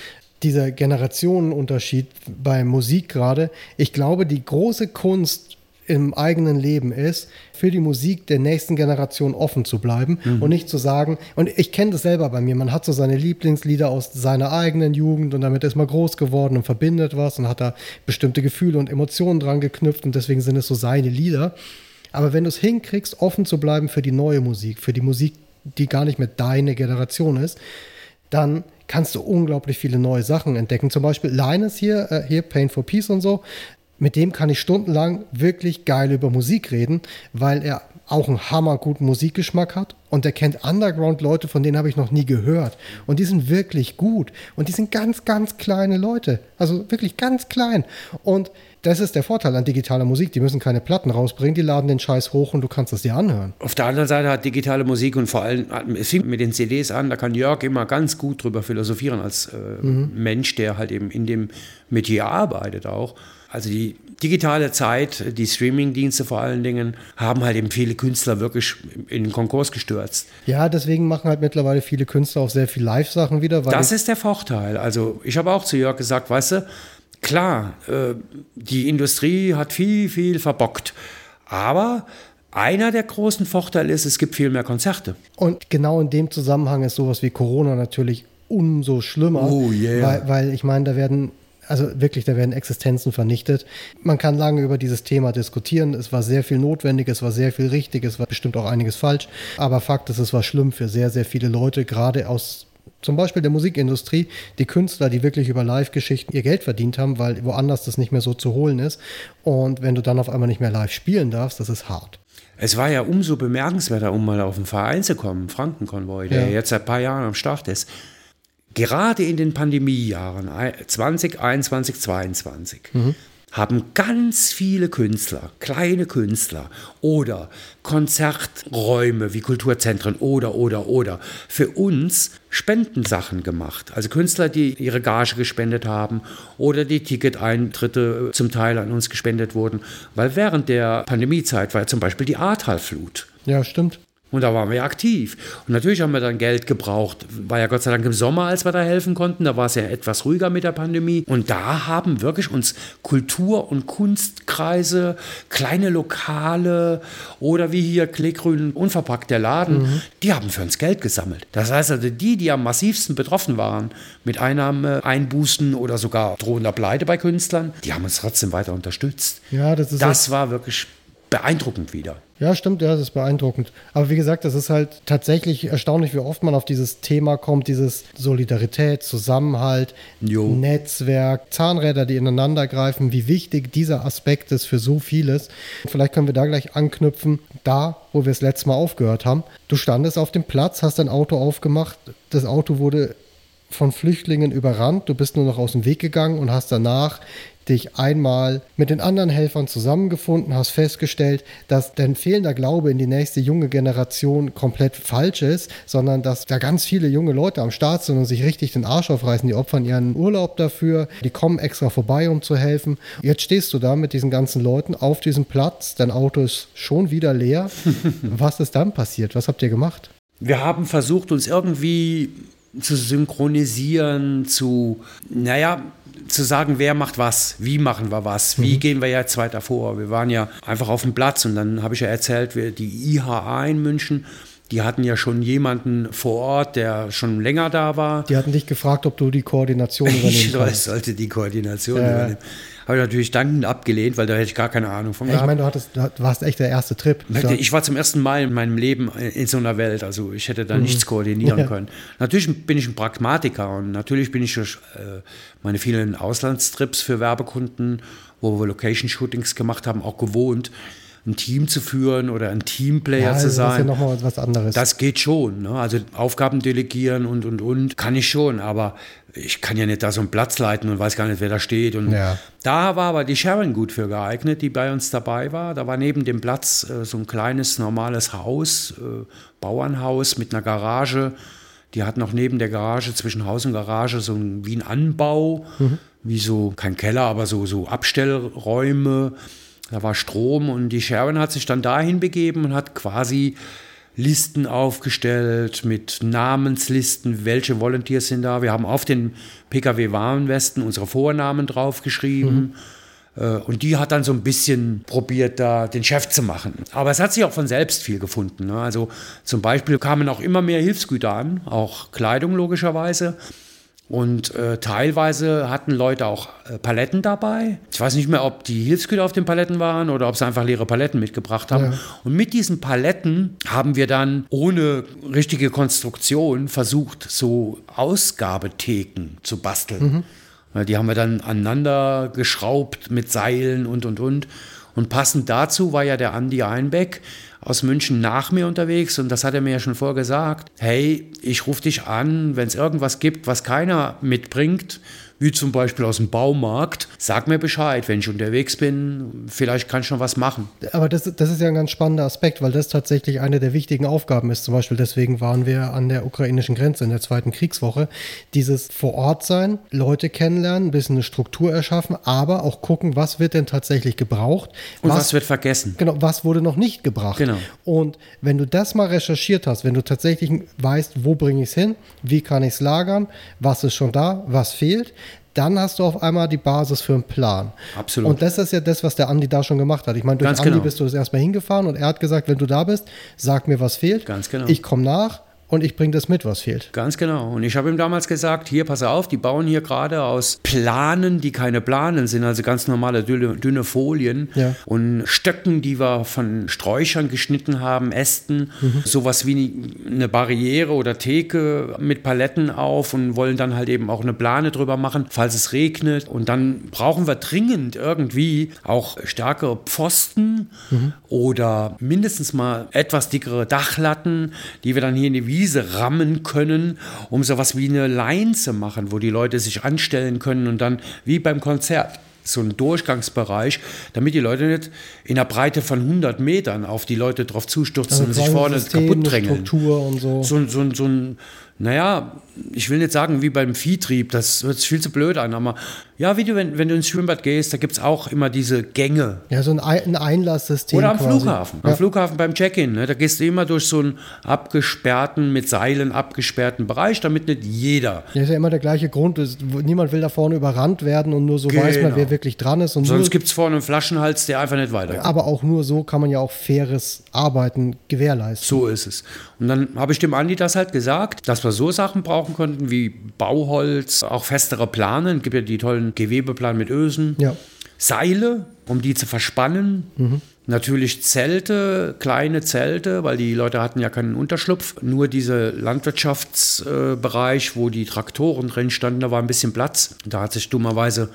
Speaker 1: dieser Generationenunterschied bei Musik gerade, ich glaube, die große Kunst im eigenen Leben ist, für die Musik der nächsten Generation offen zu bleiben mhm. und nicht zu sagen, und ich kenne das selber bei mir, man hat so seine Lieblingslieder aus seiner eigenen Jugend und damit ist man groß geworden und verbindet was und hat da bestimmte Gefühle und Emotionen dran geknüpft und deswegen sind es so seine Lieder. Aber wenn du es hinkriegst, offen zu bleiben für die neue Musik, für die Musik, die gar nicht mehr deine Generation ist, dann kannst du unglaublich viele neue Sachen entdecken. Zum Beispiel Linus hier, äh, hier Pain for Peace und so, mit dem kann ich stundenlang wirklich geil über Musik reden, weil er auch einen hammerguten Musikgeschmack hat und er kennt Underground-Leute, von denen habe ich noch nie gehört. Und die sind wirklich gut. Und die sind ganz, ganz kleine Leute. Also wirklich ganz klein. Und das ist der Vorteil an digitaler Musik. Die müssen keine Platten rausbringen, die laden den Scheiß hoch und du kannst es dir anhören.
Speaker 2: Auf der anderen Seite hat digitale Musik und vor allem, es fängt mit den CDs an, da kann Jörg immer ganz gut drüber philosophieren als äh, mhm. Mensch, der halt eben in dem Metier arbeitet auch. Also die digitale Zeit, die Streamingdienste vor allen Dingen, haben halt eben viele Künstler wirklich in den Konkurs gestürzt.
Speaker 1: Ja, deswegen machen halt mittlerweile viele Künstler auch sehr viel Live-Sachen wieder.
Speaker 2: das ist der Vorteil. Also ich habe auch zu Jörg gesagt, weißt du, klar, äh, die Industrie hat viel, viel verbockt. Aber einer der großen Vorteile ist, es gibt viel mehr Konzerte.
Speaker 1: Und genau in dem Zusammenhang ist sowas wie Corona natürlich umso schlimmer. Oh yeah. Weil, weil ich meine, da werden also wirklich, da werden Existenzen vernichtet. Man kann lange über dieses Thema diskutieren. Es war sehr viel notwendig, es war sehr viel richtig, es war bestimmt auch einiges falsch. Aber Fakt ist, es war schlimm für sehr, sehr viele Leute, gerade aus zum Beispiel der Musikindustrie, die Künstler, die wirklich über Live-Geschichten ihr Geld verdient haben, weil woanders das nicht mehr so zu holen ist. Und wenn du dann auf einmal nicht mehr live spielen darfst, das ist hart.
Speaker 2: Es war ja umso bemerkenswerter, um mal auf den Verein zu kommen, Frankenkonvoi, der ja. jetzt seit ein paar Jahren am Start ist gerade in den Pandemiejahren 2021, 2022 mhm. haben ganz viele Künstler, kleine Künstler oder Konzerträume wie Kulturzentren oder, oder, oder für uns Spendensachen gemacht. Also Künstler, die ihre Gage gespendet haben oder die Ticketeintritte zum Teil an uns gespendet wurden, weil während der Pandemiezeit war ja zum Beispiel die Ahrtalflut.
Speaker 1: Ja, stimmt.
Speaker 2: Und da waren wir aktiv. Und natürlich haben wir dann Geld gebraucht. War ja Gott sei Dank im Sommer, als wir da helfen konnten. Da war es ja etwas ruhiger mit der Pandemie. Und da haben wirklich uns Kultur- und Kunstkreise, kleine Lokale oder wie hier Kleegrün unverpackt der Laden, mhm. die haben für uns Geld gesammelt. Das heißt also, die, die am massivsten betroffen waren mit Einnahmeeinbußen oder sogar drohender Pleite bei Künstlern, die haben uns trotzdem weiter unterstützt. Ja, das ist das war wirklich beeindruckend wieder.
Speaker 1: Ja, stimmt, ja, das ist beeindruckend. Aber wie gesagt, das ist halt tatsächlich erstaunlich, wie oft man auf dieses Thema kommt, dieses Solidarität, Zusammenhalt,
Speaker 2: Jo.
Speaker 1: Netzwerk, Zahnräder, die ineinander greifen, wie wichtig dieser Aspekt ist für so vieles. Vielleicht können wir da gleich anknüpfen, da, wo wir das letzte Mal aufgehört haben. Du standest auf dem Platz, hast dein Auto aufgemacht, das Auto wurde von Flüchtlingen überrannt, du bist nur noch aus dem Weg gegangen und hast danach dich einmal mit den anderen Helfern zusammengefunden, hast festgestellt, dass dein fehlender Glaube in die nächste junge Generation komplett falsch ist, sondern dass da ganz viele junge Leute am Start sind und sich richtig den Arsch aufreißen. Die opfern ihren Urlaub dafür, die kommen extra vorbei, um zu helfen. Jetzt stehst du da mit diesen ganzen Leuten auf diesem Platz, dein Auto ist schon wieder leer. [LAUGHS] Was ist dann passiert? Was habt ihr gemacht?
Speaker 2: Wir haben versucht, uns irgendwie zu synchronisieren, zu, naja, zu sagen, wer macht was, wie machen wir was, wie gehen wir jetzt weiter vor. Wir waren ja einfach auf dem Platz und dann habe ich ja erzählt, wir, die IHA in München, die hatten ja schon jemanden vor Ort, der schon länger da war.
Speaker 1: Die hatten dich gefragt, ob du die Koordination [LAUGHS] übernehmen
Speaker 2: Ich
Speaker 1: kannst.
Speaker 2: sollte die Koordination
Speaker 1: Ja.
Speaker 2: übernehmen. Habe ich natürlich dankend abgelehnt, weil da hätte ich gar keine Ahnung von
Speaker 1: Ich
Speaker 2: gehabt.
Speaker 1: meine, du, hattest, du warst echt der erste Trip.
Speaker 2: Ich war zum ersten Mal in meinem Leben in so einer Welt, also ich hätte da nichts koordinieren
Speaker 1: Mhm. Ja.
Speaker 2: können. Natürlich bin ich ein Pragmatiker und natürlich bin ich durch äh, meine vielen Auslandstrips für Werbekunden, wo wir Location-Shootings gemacht haben, auch gewohnt, ein Team zu führen oder ein Teamplayer
Speaker 1: ja,
Speaker 2: zu
Speaker 1: also das ist ja
Speaker 2: sein.
Speaker 1: nochmal was anderes.
Speaker 2: Das geht schon. Ne? Also Aufgaben delegieren und, und, und kann ich schon. Aber ich kann ja nicht da so einen Platz leiten und weiß gar nicht, wer da steht. Und
Speaker 1: Ja.
Speaker 2: da war aber die Sharon gut für geeignet, die bei uns dabei war. Da war neben dem Platz äh, so ein kleines, normales Haus, äh, Bauernhaus mit einer Garage. Die hatten auch neben der Garage, zwischen Haus und Garage, so ein, wie ein Anbau, wie so, kein Keller, aber so, so Abstellräume. Da war Strom und die Sharon hat sich dann dahin begeben und hat quasi Listen aufgestellt mit Namenslisten, welche Volunteers sind da. Wir haben auf den Pkw-Warnwesten unsere Vornamen draufgeschrieben. Äh, Und die hat dann so ein bisschen probiert, da den Chef zu machen. Aber es hat sich auch von selbst viel gefunden. Ne? Also zum Beispiel kamen auch immer mehr Hilfsgüter an, auch Kleidung logischerweise. Und äh, teilweise hatten Leute auch äh, Paletten dabei. Ich weiß nicht mehr, ob die Hilfsgüter auf den Paletten waren oder ob sie einfach leere Paletten mitgebracht haben.
Speaker 1: Ja.
Speaker 2: Und mit diesen Paletten haben wir dann ohne richtige Konstruktion versucht, so Ausgabetheken zu basteln. Ja, Die haben wir dann aneinander geschraubt mit Seilen und und und. Und passend dazu war ja der Andi Einbeck aus München nach mir unterwegs und das hat er mir ja schon vorgesagt. Hey, ich rufe dich an, wenn es irgendwas gibt, was keiner mitbringt, wie zum Beispiel aus dem Baumarkt, sag mir Bescheid, wenn ich unterwegs bin, vielleicht kann ich schon was machen.
Speaker 1: Aber das, das ist ja ein ganz spannender Aspekt, weil das tatsächlich eine der wichtigen Aufgaben ist. Zum Beispiel deswegen waren wir an der ukrainischen Grenze in der zweiten Kriegswoche. Dieses vor Ort sein, Leute kennenlernen, ein bisschen eine Struktur erschaffen, aber auch gucken, was wird denn tatsächlich gebraucht.
Speaker 2: Und was, wird vergessen?
Speaker 1: Genau, was wurde noch nicht gebracht?
Speaker 2: Genau.
Speaker 1: Und wenn du das mal recherchiert hast, wenn du tatsächlich weißt, wo bringe ich es hin, wie kann ich es lagern, was ist schon da, was fehlt, dann hast du auf einmal die Basis für einen Plan.
Speaker 2: Absolut.
Speaker 1: Und das ist ja das, was der Andi da schon gemacht hat. Ich meine, durch
Speaker 2: Ganz
Speaker 1: Andi
Speaker 2: genau.
Speaker 1: bist du das erstmal hingefahren und er hat gesagt, wenn du da bist, sag mir, was fehlt.
Speaker 2: Ganz genau.
Speaker 1: Ich komme nach und ich bringe das mit, was fehlt.
Speaker 2: Ganz genau. Und ich habe ihm damals gesagt, hier, pass auf, die bauen hier gerade aus Planen, die keine Planen sind, also ganz normale dünne, dünne Folien
Speaker 1: Ja.
Speaker 2: und Stöcken, die wir von Sträuchern geschnitten haben, Ästen, sowas wie eine Barriere oder Theke mit Paletten auf und wollen dann halt eben auch eine Plane drüber machen, falls es regnet. Und dann brauchen wir dringend irgendwie auch stärkere Pfosten oder mindestens mal etwas dickere Dachlatten, die wir dann hier in die Wiese rammen können, um sowas wie eine Line zu machen, wo die Leute sich anstellen können und dann wie beim Konzert so ein Durchgangsbereich, damit die Leute nicht in der Breite von 100 Metern auf die Leute drauf zustürzen und sich
Speaker 1: Also
Speaker 2: vorne kaputt drängeln.
Speaker 1: So.
Speaker 2: So, ein- so, so ein, naja, ich will nicht sagen wie beim Viehtrieb, das hört sich viel zu blöd an, aber ja, wie du, wenn, wenn du ins Schwimmbad gehst, da gibt es auch immer diese Gänge.
Speaker 1: Ja, so ein, Ei- ein Einlasssystem.
Speaker 2: Oder am
Speaker 1: quasi.
Speaker 2: Flughafen.
Speaker 1: Ja.
Speaker 2: Am Flughafen beim Check-in. Ne? Da gehst du immer durch so einen abgesperrten, mit Seilen abgesperrten Bereich, damit nicht jeder.
Speaker 1: Ja, ist ja immer der gleiche Grund. Niemand will da vorne überrannt werden und nur so weiß man,
Speaker 2: Genau.
Speaker 1: wer wirklich dran ist. Und
Speaker 2: Sonst gibt es vorne einen Flaschenhals, der einfach nicht weitergeht.
Speaker 1: aber auch nur so kann man ja auch faires Arbeiten gewährleisten.
Speaker 2: So ist es. Und dann habe ich dem Andi das halt gesagt, dass wir so Sachen brauchen konnten wie Bauholz, auch festere Planen. Es gibt ja die tollen Gewebeplan mit Ösen.
Speaker 1: Ja.
Speaker 2: Seile, um die zu verspannen. Mhm. Natürlich Zelte, kleine Zelte, weil die Leute hatten ja keinen Unterschlupf. Nur dieser Landwirtschaftsbereich, wo die Traktoren drin standen, da war ein bisschen Platz. Da hat sich dummerweise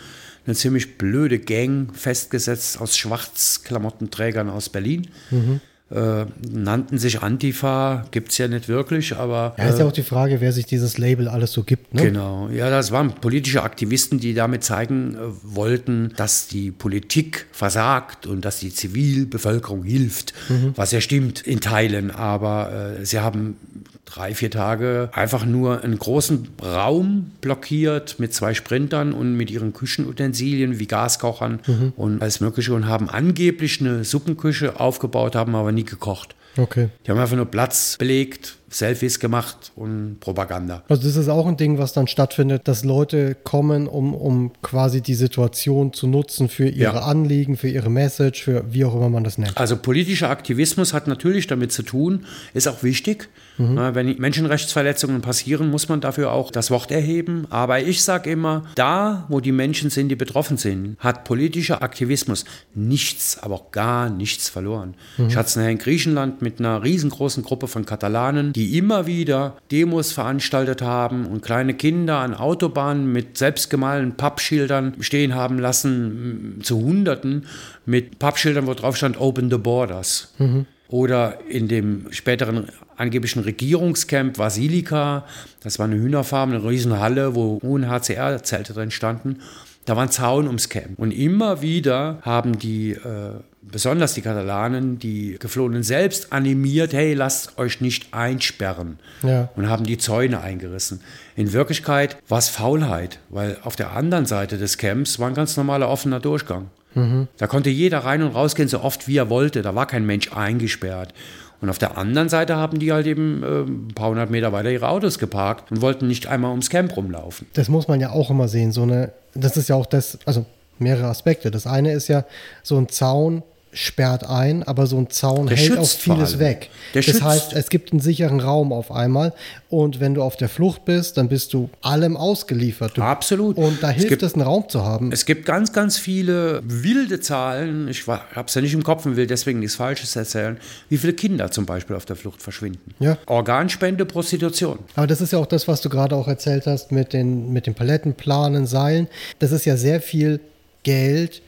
Speaker 2: eine ziemlich blöde Gang festgesetzt aus Schwarzklamottenträgern aus Berlin. Mhm äh, nannten sich Antifa, gibt es ja nicht wirklich, aber.
Speaker 1: Ja, ist ja äh, auch die Frage, wer sich dieses Label alles so gibt. Ne?
Speaker 2: Genau, ja, das waren politische Aktivisten, die damit zeigen äh, wollten, dass die Politik versagt und dass die Zivilbevölkerung hilft, mhm. was ja stimmt in Teilen, aber äh, sie haben drei, vier Tage einfach nur einen großen Raum blockiert mit zwei Sprintern und mit ihren Küchenutensilien wie Gaskochern mhm. und alles Mögliche und haben angeblich eine Suppenküche aufgebaut, haben aber nie gekocht.
Speaker 1: Okay.
Speaker 2: Die haben einfach nur Platz belegt, Selfies gemacht und Propaganda.
Speaker 1: Also das ist auch ein Ding, was dann stattfindet, dass Leute kommen, um, um quasi die Situation zu nutzen für ihre ja. Anliegen, für ihre Message, für wie auch immer man das nennt.
Speaker 2: Also politischer Aktivismus hat natürlich damit zu tun, ist auch wichtig. Mhm. Wenn Menschenrechtsverletzungen passieren, muss man dafür auch das Wort erheben. Aber ich sage immer, da, wo die Menschen sind, die betroffen sind, hat politischer Aktivismus nichts, aber auch gar nichts verloren. Mhm. Ich hatte es in Griechenland mit einer riesengroßen Gruppe von Katalanen, die immer wieder Demos veranstaltet haben und kleine Kinder an Autobahnen mit selbstgemalten Pappschildern stehen haben lassen, zu Hunderten, mit Pappschildern, wo drauf stand Open the Borders. Mhm. Oder in dem späteren angeblichen Regierungscamp Vasilika, das war eine Hühnerfarm, eine Riesenhalle, wo UNHCR-Zelte drin standen. Da war ein Zaun ums Camp. Und immer wieder haben die, äh, besonders die Katalanen, die Geflohenen selbst animiert, hey, lasst euch nicht einsperren. Ja. Und haben die Zäune eingerissen. In Wirklichkeit war es Faulheit, weil auf der anderen Seite des Camps war ein ganz normaler offener Durchgang. Mhm. Da konnte jeder rein und rausgehen, so oft wie er wollte. Da war kein Mensch eingesperrt. Und auf der anderen Seite haben die halt eben äh, ein paar hundert Meter weiter ihre Autos geparkt und wollten nicht einmal ums Camp rumlaufen.
Speaker 1: Das muss man ja auch immer sehen. So eine, das ist ja auch das, also mehrere Aspekte. Das eine ist ja so ein Zaun, sperrt ein, aber so ein Zaun Der hält auch vieles weg. Der das schützt. heißt, es gibt einen sicheren Raum auf einmal und wenn du auf der Flucht bist, dann bist du allem ausgeliefert. Du,
Speaker 2: Absolut.
Speaker 1: Und da hilft gibt, es, einen Raum zu haben.
Speaker 2: Es gibt ganz, ganz viele wilde Zahlen. Ich habe es ja nicht im Kopf und will deswegen nichts Falsches erzählen, wie viele Kinder zum Beispiel auf der Flucht verschwinden.
Speaker 1: Ja.
Speaker 2: Organspende, Prostitution.
Speaker 1: Aber das ist ja auch das, was du gerade auch erzählt hast mit den, mit den Paletten, Planen, Seilen. Das ist ja sehr viel Geld,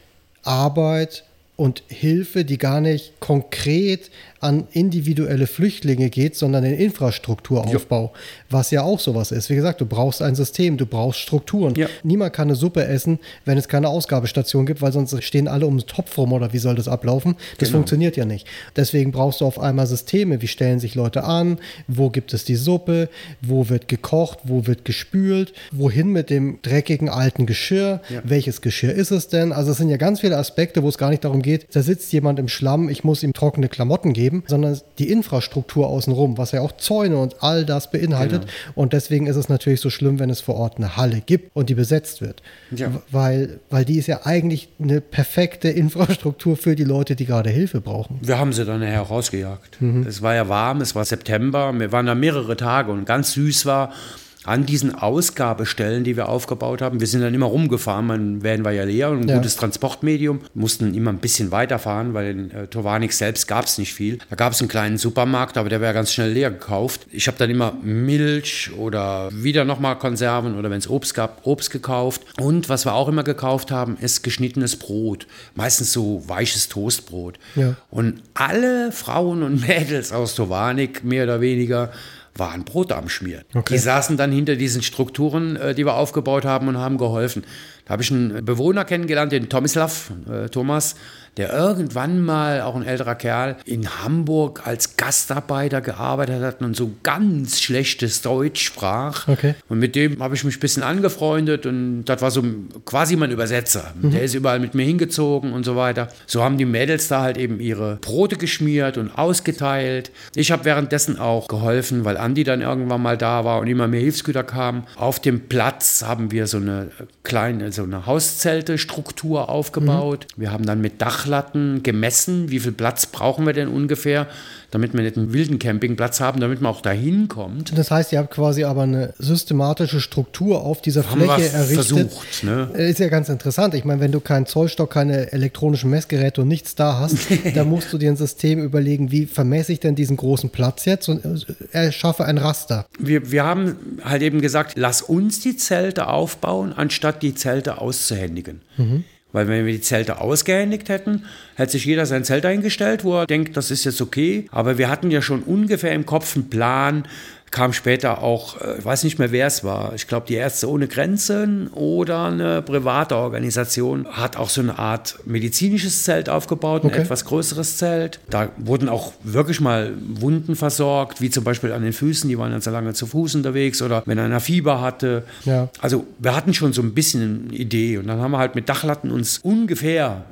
Speaker 1: Arbeit, und Hilfe, die gar nicht konkret an individuelle Flüchtlinge geht, sondern den Infrastrukturaufbau, ja. was ja auch sowas ist. Wie gesagt, du brauchst ein System, du brauchst Strukturen. Ja. Niemand kann eine Suppe essen, wenn es keine Ausgabestation gibt, weil sonst stehen alle um den Topf rum oder wie soll das ablaufen? Das genau. funktioniert ja nicht. Deswegen brauchst du auf einmal Systeme, wie stellen sich Leute an, wo gibt es die Suppe, wo wird gekocht, wo wird gespült, wohin mit dem dreckigen alten Geschirr, ja. welches Geschirr ist es denn? Also es sind ja ganz viele Aspekte, wo es gar nicht darum geht, da sitzt jemand im Schlamm, ich muss ihm trockene Klamotten geben geben, sondern die Infrastruktur außenrum, was ja auch Zäune und all das beinhaltet. Genau. Und deswegen ist es natürlich so schlimm, wenn es vor Ort eine Halle gibt und die besetzt wird. Ja. Weil, weil die ist ja eigentlich eine perfekte Infrastruktur für die Leute, die gerade Hilfe brauchen.
Speaker 2: Wir haben sie dann nachher rausgejagt. Mhm. Es war ja warm, es war September, wir waren da mehrere Tage und ganz süß war, an diesen Ausgabestellen, die wir aufgebaut haben. Wir sind dann immer rumgefahren, man werden wir ja leer und ein ja. gutes Transportmedium. Mussten immer ein bisschen weiterfahren, weil in äh, Tovanik selbst gab es nicht viel. Da gab es einen kleinen Supermarkt, aber der wäre ganz schnell leer gekauft. Ich habe dann immer Milch oder wieder nochmal Konserven oder wenn es Obst gab, Obst gekauft. Und was wir auch immer gekauft haben, ist geschnittenes Brot. Meistens so weiches Toastbrot. Ja. Und alle Frauen und [LAUGHS] Mädels aus Tovanik, mehr oder weniger, waren Brot am Schmieren. Okay. Die saßen dann hinter diesen Strukturen, äh, die wir aufgebaut haben und haben geholfen. Da habe ich einen Bewohner kennengelernt, den Tomislav, äh, Thomas, der irgendwann mal, auch ein älterer Kerl, in Hamburg als Gastarbeiter gearbeitet hat und so ganz schlechtes Deutsch sprach. Okay. Und mit dem habe ich mich ein bisschen angefreundet und das war so quasi mein Übersetzer. Mhm. Der ist überall mit mir hingezogen und so weiter. So haben die Mädels da halt eben ihre Brote geschmiert und ausgeteilt. Ich habe währenddessen auch geholfen, weil Andi dann irgendwann mal da war und immer mehr Hilfsgüter kamen. Auf dem Platz haben wir so eine kleine so eine Hauszelte-Struktur aufgebaut. Mhm. Wir haben dann mit Dachlatten gemessen, wie viel Platz brauchen wir denn ungefähr, damit wir nicht einen wilden Campingplatz haben, damit man auch dahin kommt.
Speaker 1: Das heißt, ihr habt quasi aber eine systematische Struktur auf dieser haben Fläche errichtet.
Speaker 2: Versucht, ne?
Speaker 1: Äh, ist ja ganz interessant. Ich meine, wenn du keinen Zollstock, keine elektronischen Messgeräte und nichts da hast, [LAUGHS] dann musst du dir ein System überlegen, wie vermesse ich denn diesen großen Platz jetzt und äh, erschaffe ein Raster.
Speaker 2: Wir, wir haben halt eben gesagt, lass uns die Zelte aufbauen, anstatt die Zelte auszuhändigen. Mhm. Weil wenn wir die Zelte ausgehändigt hätten, hätte sich jeder sein Zelt eingestellt, wo er denkt, das ist jetzt okay. Aber wir hatten ja schon ungefähr im Kopf einen Plan, kam später auch, äh, ich weiß nicht mehr, wer es war, ich glaube, die Ärzte ohne Grenzen oder eine private Organisation hat auch so eine Art medizinisches Zelt aufgebaut, ein okay. etwas größeres Zelt. Da wurden auch wirklich mal Wunden versorgt, wie zum Beispiel an den Füßen, die waren dann so lange zu Fuß unterwegs oder wenn einer Fieber hatte. Ja. Also wir hatten schon so ein bisschen eine Idee und dann haben wir halt mit Dachlatten uns ungefähr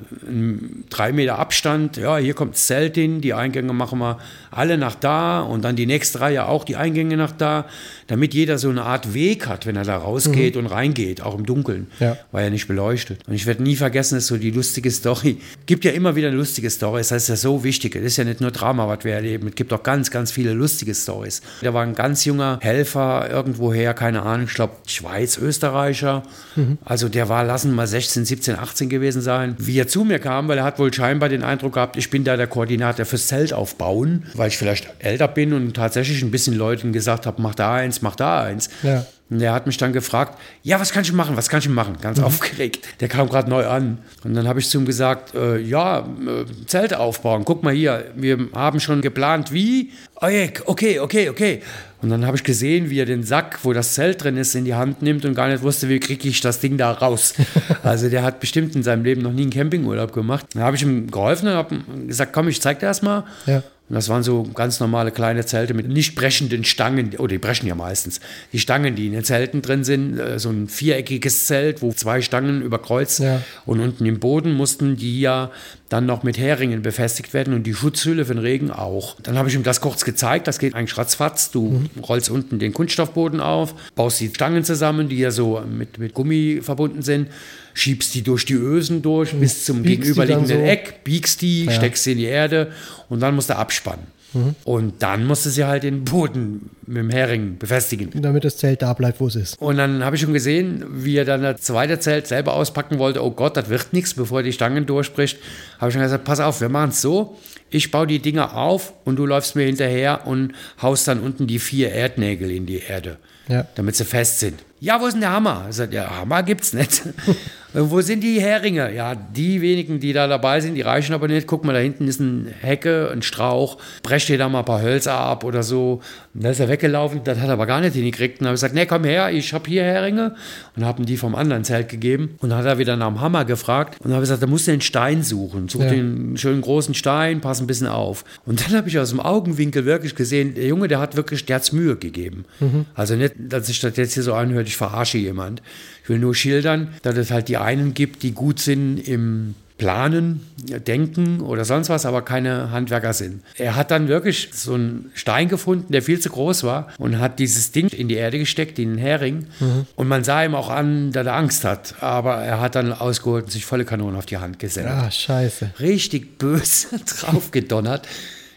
Speaker 2: drei Meter Abstand, ja, hier kommt das Zelt hin, die Eingänge machen wir alle nach da und dann die nächste Reihe auch die Eingänge nach da, damit jeder so eine Art Weg hat, wenn er da rausgeht mhm. und reingeht, auch im Dunkeln, ja. weil er nicht beleuchtet. Und ich werde nie vergessen, dass so die lustige Story, gibt ja immer wieder lustige Stories, das ist ja so wichtig, das ist ja nicht nur Drama, was wir erleben, es gibt auch ganz, ganz viele lustige Stories. Da war ein ganz junger Helfer irgendwoher, keine Ahnung, ich glaube Schweiz, Österreicher, mhm. also der war, lassen mal 16, 17, 18 gewesen sein, wie er zu mir kam, weil er hat wohl scheinbar den Eindruck gehabt, ich bin da der Koordinator fürs Zelt aufbauen, weil ich vielleicht älter bin und tatsächlich ein bisschen Leuten gesagt habe, mach da eins, mach da eins. Ja. Und der hat mich dann gefragt, ja, was kann ich machen, was kann ich machen? Ganz mhm. aufgeregt. Der kam gerade neu an. Und dann habe ich zu ihm gesagt, äh, ja, äh, Zelte aufbauen. Guck mal hier, wir haben schon geplant, wie. Oh, okay, okay, okay. Und dann habe ich gesehen, wie er den Sack, wo das Zelt drin ist, in die Hand nimmt und gar nicht wusste, wie kriege ich das Ding da raus. [LAUGHS] also der hat bestimmt in seinem Leben noch nie einen Campingurlaub gemacht. Dann habe ich ihm geholfen und habe gesagt, komm, ich zeig dir das mal. Ja. Und das waren so ganz normale kleine Zelte mit nicht brechenden Stangen, oder oh, die brechen ja meistens. Die Stangen, die in den Zelten drin sind, äh, so ein viereckiges Zelt, wo zwei Stangen überkreuzt ja. und unten im Boden mussten die ja dann noch mit Heringen befestigt werden und die Schutzhülle für den Regen auch. Dann habe ich ihm das kurz gezeigt, das geht eigentlich ratzfatz. Du mhm. rollst unten den Kunststoffboden auf, baust die Stangen zusammen, die ja so mit, mit Gummi verbunden sind, schiebst die durch die Ösen durch mhm. bis zum biegst gegenüberliegenden so. Eck, biegst die, ja. steckst sie in die Erde und dann musst du abspannen. Mhm. Und dann musste sie halt den Boden mit dem Hering befestigen.
Speaker 1: Damit das Zelt da bleibt, wo es ist.
Speaker 2: Und dann habe ich schon gesehen, wie er dann das zweite Zelt selber auspacken wollte. Oh Gott, das wird nichts, bevor er die Stangen durchbricht. Habe ich schon gesagt, pass auf, wir machen es so. Ich baue die Dinger auf und du läufst mir hinterher und haust dann unten die vier Erdnägel in die Erde, ja. damit sie fest sind. Ja, wo ist denn der Hammer? Ich sage, ja, Hammer gibt's nicht. [LAUGHS] wo sind die Heringe? Ja, die wenigen, die da dabei sind, die reichen aber nicht. Guck mal, da hinten ist eine Hecke, ein Strauch. Brecht dir da mal ein paar Hölzer ab oder so. Und da ist er weggelaufen. Das hat er aber gar nicht hingekriegt. Und habe ich gesagt, nee, komm her, ich habe hier Heringe. Und habe ihm die vom anderen Zelt gegeben. Und dann hat er wieder nach dem Hammer gefragt. Und habe ich gesagt, da musst du den Stein suchen. Such ja. den schönen großen Stein, pass ein bisschen auf. Und dann habe ich aus dem Augenwinkel wirklich gesehen, der Junge, der hat wirklich, der hat's Mühe gegeben. Mhm. Also nicht, dass sich das jetzt hier so anhört, ich verarsche jemand. Ich will nur schildern, dass es halt die einen gibt, die gut sind im Planen, Denken oder sonst was, aber keine Handwerker sind. Er hat dann wirklich so einen Stein gefunden, der viel zu groß war und hat dieses Ding in die Erde gesteckt, in den Hering. Mhm. Und man sah ihm auch an, dass er Angst hat. Aber er hat dann ausgeholt und sich volle Kanone auf die Hand gesetzt.
Speaker 1: Ah, scheiße.
Speaker 2: Richtig böse [LAUGHS] drauf gedonnert.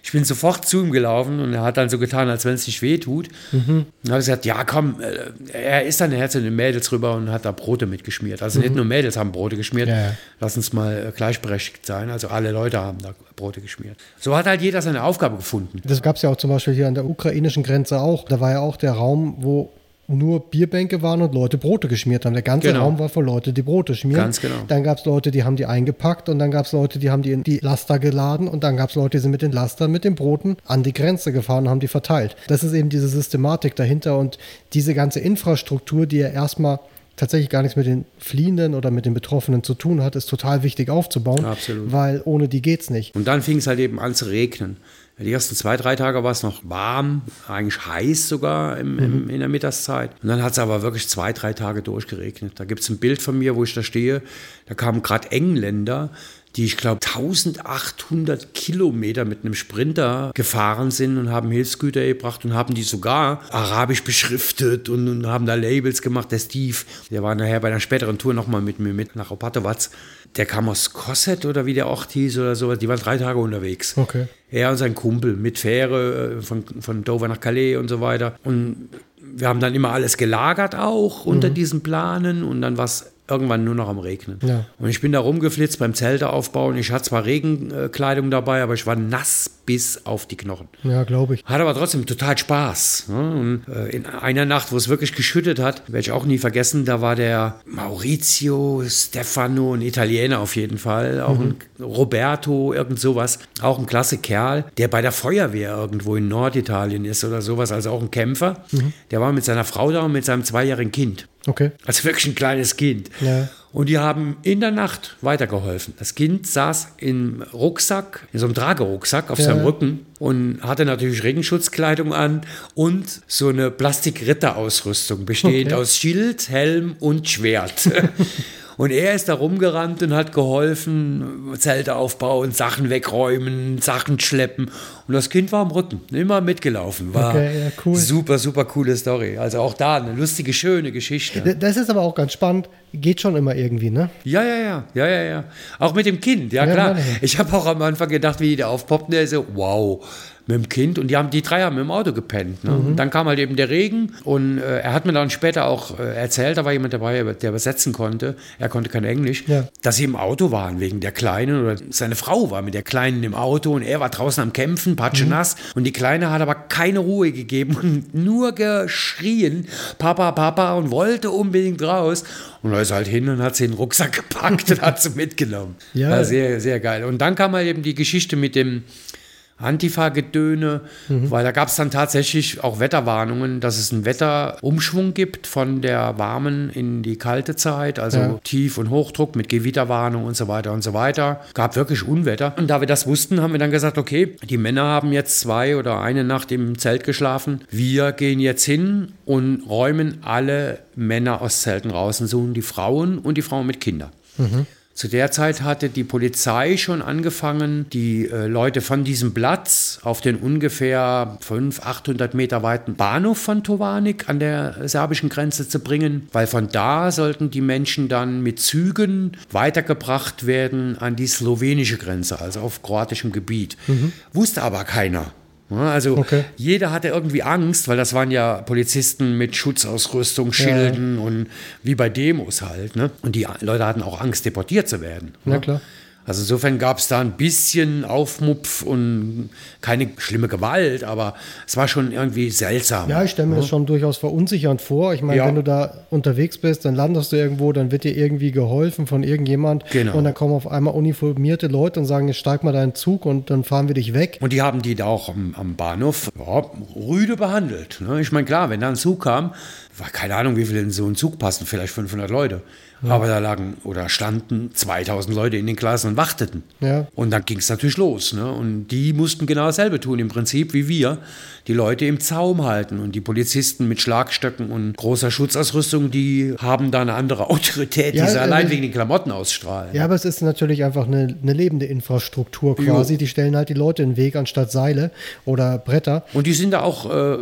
Speaker 2: Ich bin sofort zu ihm gelaufen und er hat dann so getan, als wenn es nicht weh tut. Mhm. Und habe gesagt, ja komm, äh, er ist dann her zu den Mädels rüber und hat da Brote mitgeschmiert. Also mhm. nicht nur Mädels haben Brote geschmiert, ja, ja. lass uns mal äh, gleichberechtigt sein. Also alle Leute haben da Brote geschmiert. So hat halt jeder seine Aufgabe gefunden.
Speaker 1: Das gab es ja auch zum Beispiel hier an der ukrainischen Grenze auch. Da war ja auch der Raum, wo nur Bierbänke waren und Leute Brote geschmiert haben. Der ganze genau. Raum war für Leute, die Brote schmieren.
Speaker 2: Ganz genau.
Speaker 1: Dann gab es Leute, die haben die eingepackt und dann gab es Leute, die haben die in die Laster geladen und dann gab es Leute, die sind mit den Lastern, mit den Broten an die Grenze gefahren und haben die verteilt. Das ist eben diese Systematik dahinter und diese ganze Infrastruktur, die ja erstmal tatsächlich gar nichts mit den Fliehenden oder mit den Betroffenen zu tun hat, ist total wichtig aufzubauen,
Speaker 2: Absolut.
Speaker 1: weil ohne die geht es nicht.
Speaker 2: Und dann fing es halt eben an zu regnen. Die ersten zwei, drei Tage war es noch warm, eigentlich heiß sogar im, im, mhm. in der Mittagszeit. Und dann hat es aber wirklich zwei, drei Tage durchgeregnet. Da gibt es ein Bild von mir, wo ich da stehe. Da kamen gerade Engländer, die ich glaube 1800 Kilometer mit einem Sprinter gefahren sind und haben Hilfsgüter gebracht und haben die sogar arabisch beschriftet und, und haben da Labels gemacht. Der Steve, der war nachher bei einer späteren Tour nochmal mit mir mit nach Opatovac. Der kam aus Kosset oder wie der Ort hieß oder sowas. Die waren drei Tage unterwegs.
Speaker 1: Okay.
Speaker 2: Er und sein Kumpel mit Fähre äh, von, von Dover nach Calais und so weiter. Und wir haben dann immer alles gelagert auch unter diesen Planen und dann war es irgendwann nur noch am Regnen.
Speaker 1: Ja.
Speaker 2: Und ich bin da rumgeflitzt beim Zelte aufbauen. Ich hatte zwar Regenkleidung dabei, aber ich war nass bis auf die Knochen.
Speaker 1: Ja, glaube ich.
Speaker 2: Hat aber trotzdem total Spaß. Ne? Und äh, in einer Nacht, wo es wirklich geschüttet hat, werde ich auch nie vergessen, da war der Maurizio Stefano, ein Italiener auf jeden Fall, auch ein Roberto, irgend sowas, auch ein klasse Kerl, der bei der Feuerwehr irgendwo in Norditalien ist oder sowas, also auch ein Kämpfer. Der war mit seiner Frau da und mit seinem zweijährigen Kind.
Speaker 1: Okay.
Speaker 2: Also wirklich ein kleines Kind.
Speaker 1: Ja.
Speaker 2: Und die haben in der Nacht weitergeholfen. Das Kind saß im Rucksack, in so einem Tragerucksack auf
Speaker 1: Ja.
Speaker 2: seinem Rücken und hatte natürlich Regenschutzkleidung an und so eine Plastikritterausrüstung, bestehend
Speaker 1: Okay.
Speaker 2: aus Schild, Helm und Schwert. [LAUGHS] Und er ist da rumgerannt und hat geholfen, Zelte aufbauen, Sachen wegräumen, Sachen schleppen. Und das Kind war am Rücken, immer mitgelaufen. War
Speaker 1: Okay, ja, cool.
Speaker 2: super, super coole Story. Also auch da eine lustige, schöne Geschichte.
Speaker 1: Das ist aber auch ganz spannend. Geht schon immer irgendwie, ne?
Speaker 2: Ja, ja, ja, ja, ja, ja. Auch mit dem Kind, ja,
Speaker 1: Ja,
Speaker 2: klar.
Speaker 1: meine ich.
Speaker 2: Ich habe auch am Anfang gedacht, wie der aufpoppt, der so, wow, mit dem Kind. Und die haben die drei haben im Auto gepennt. Ne?
Speaker 1: Mhm.
Speaker 2: Und dann kam halt eben der Regen und äh, er hat mir dann später auch äh, erzählt, da war jemand dabei, der übersetzen konnte. Er konnte kein Englisch,
Speaker 1: Ja.
Speaker 2: dass sie im Auto waren wegen der Kleinen oder seine Frau war mit der Kleinen im Auto und er war draußen am Kämpfen, patschenass. Und die Kleine hat aber keine Ruhe gegeben und nur geschrien, Papa, Papa und wollte unbedingt raus. Und da ist er halt hin und hat sie in den Rucksack gepackt und hat sie [LAUGHS] mitgenommen.
Speaker 1: Ja.
Speaker 2: War sehr, sehr geil. Und dann kam halt eben die Geschichte mit dem Antifa-Gedöne, weil da gab es dann tatsächlich auch Wetterwarnungen, dass es einen Wetterumschwung gibt von der warmen in die kalte Zeit, also
Speaker 1: Ja.
Speaker 2: Tief- und Hochdruck mit Gewitterwarnung und so weiter und so weiter. Gab wirklich Unwetter. Und da wir das wussten, haben wir dann gesagt, okay, die Männer haben jetzt zwei oder eine Nacht im Zelt geschlafen. Wir gehen jetzt hin und räumen alle Männer aus Zelten raus und suchen die Frauen und die Frauen mit Kindern. Zu der Zeit hatte die Polizei schon angefangen, die äh, Leute von diesem Platz auf den ungefähr 500, 800 Meter weiten Bahnhof von Tovanik an der serbischen Grenze zu bringen, weil von da sollten die Menschen dann mit Zügen weitergebracht werden an die slowenische Grenze, also auf kroatischem Gebiet. Wusste aber keiner. Ja, Also
Speaker 1: Okay.
Speaker 2: jeder hatte irgendwie Angst, weil das waren ja Polizisten mit Schutzausrüstung, Schilden und wie bei Demos halt. Ne? Und die Leute hatten auch Angst, deportiert zu werden.
Speaker 1: Na
Speaker 2: ne?
Speaker 1: klar.
Speaker 2: Also insofern gab es da ein bisschen Aufmupf und keine schlimme Gewalt, aber es war schon irgendwie seltsam.
Speaker 1: Ja, ich stelle mir das schon durchaus verunsichernd vor. Ich meine,
Speaker 2: Ja.
Speaker 1: wenn du da unterwegs bist, dann landest du irgendwo, dann wird dir irgendwie geholfen von irgendjemand.
Speaker 2: Genau.
Speaker 1: Und dann kommen auf einmal uniformierte Leute und sagen, jetzt steig mal deinen Zug und dann fahren wir dich weg.
Speaker 2: Und die haben die da auch am, am Bahnhof ja, rüde behandelt. Ne? Ich meine, klar, wenn da ein Zug kam, war keine Ahnung, wie viele in so einen Zug passen, vielleicht 500 Leute. Aber da lagen oder standen 2000 Leute in den Klassen und warteten.
Speaker 1: Ja.
Speaker 2: Und dann ging es natürlich los. Ne? Und die mussten genau dasselbe tun im Prinzip wie wir. Die Leute im Zaum halten. Und die Polizisten mit Schlagstöcken und großer Schutzausrüstung, die haben da eine andere [LAUGHS] Autorität,
Speaker 1: Ja,
Speaker 2: die sie
Speaker 1: äh,
Speaker 2: allein
Speaker 1: wenn-
Speaker 2: wegen den Klamotten ausstrahlen.
Speaker 1: Ja, aber es ist natürlich einfach eine, eine lebende Infrastruktur quasi.
Speaker 2: Jo.
Speaker 1: Die stellen halt die Leute in den Weg anstatt Seile oder Bretter.
Speaker 2: Und die sind da auch äh,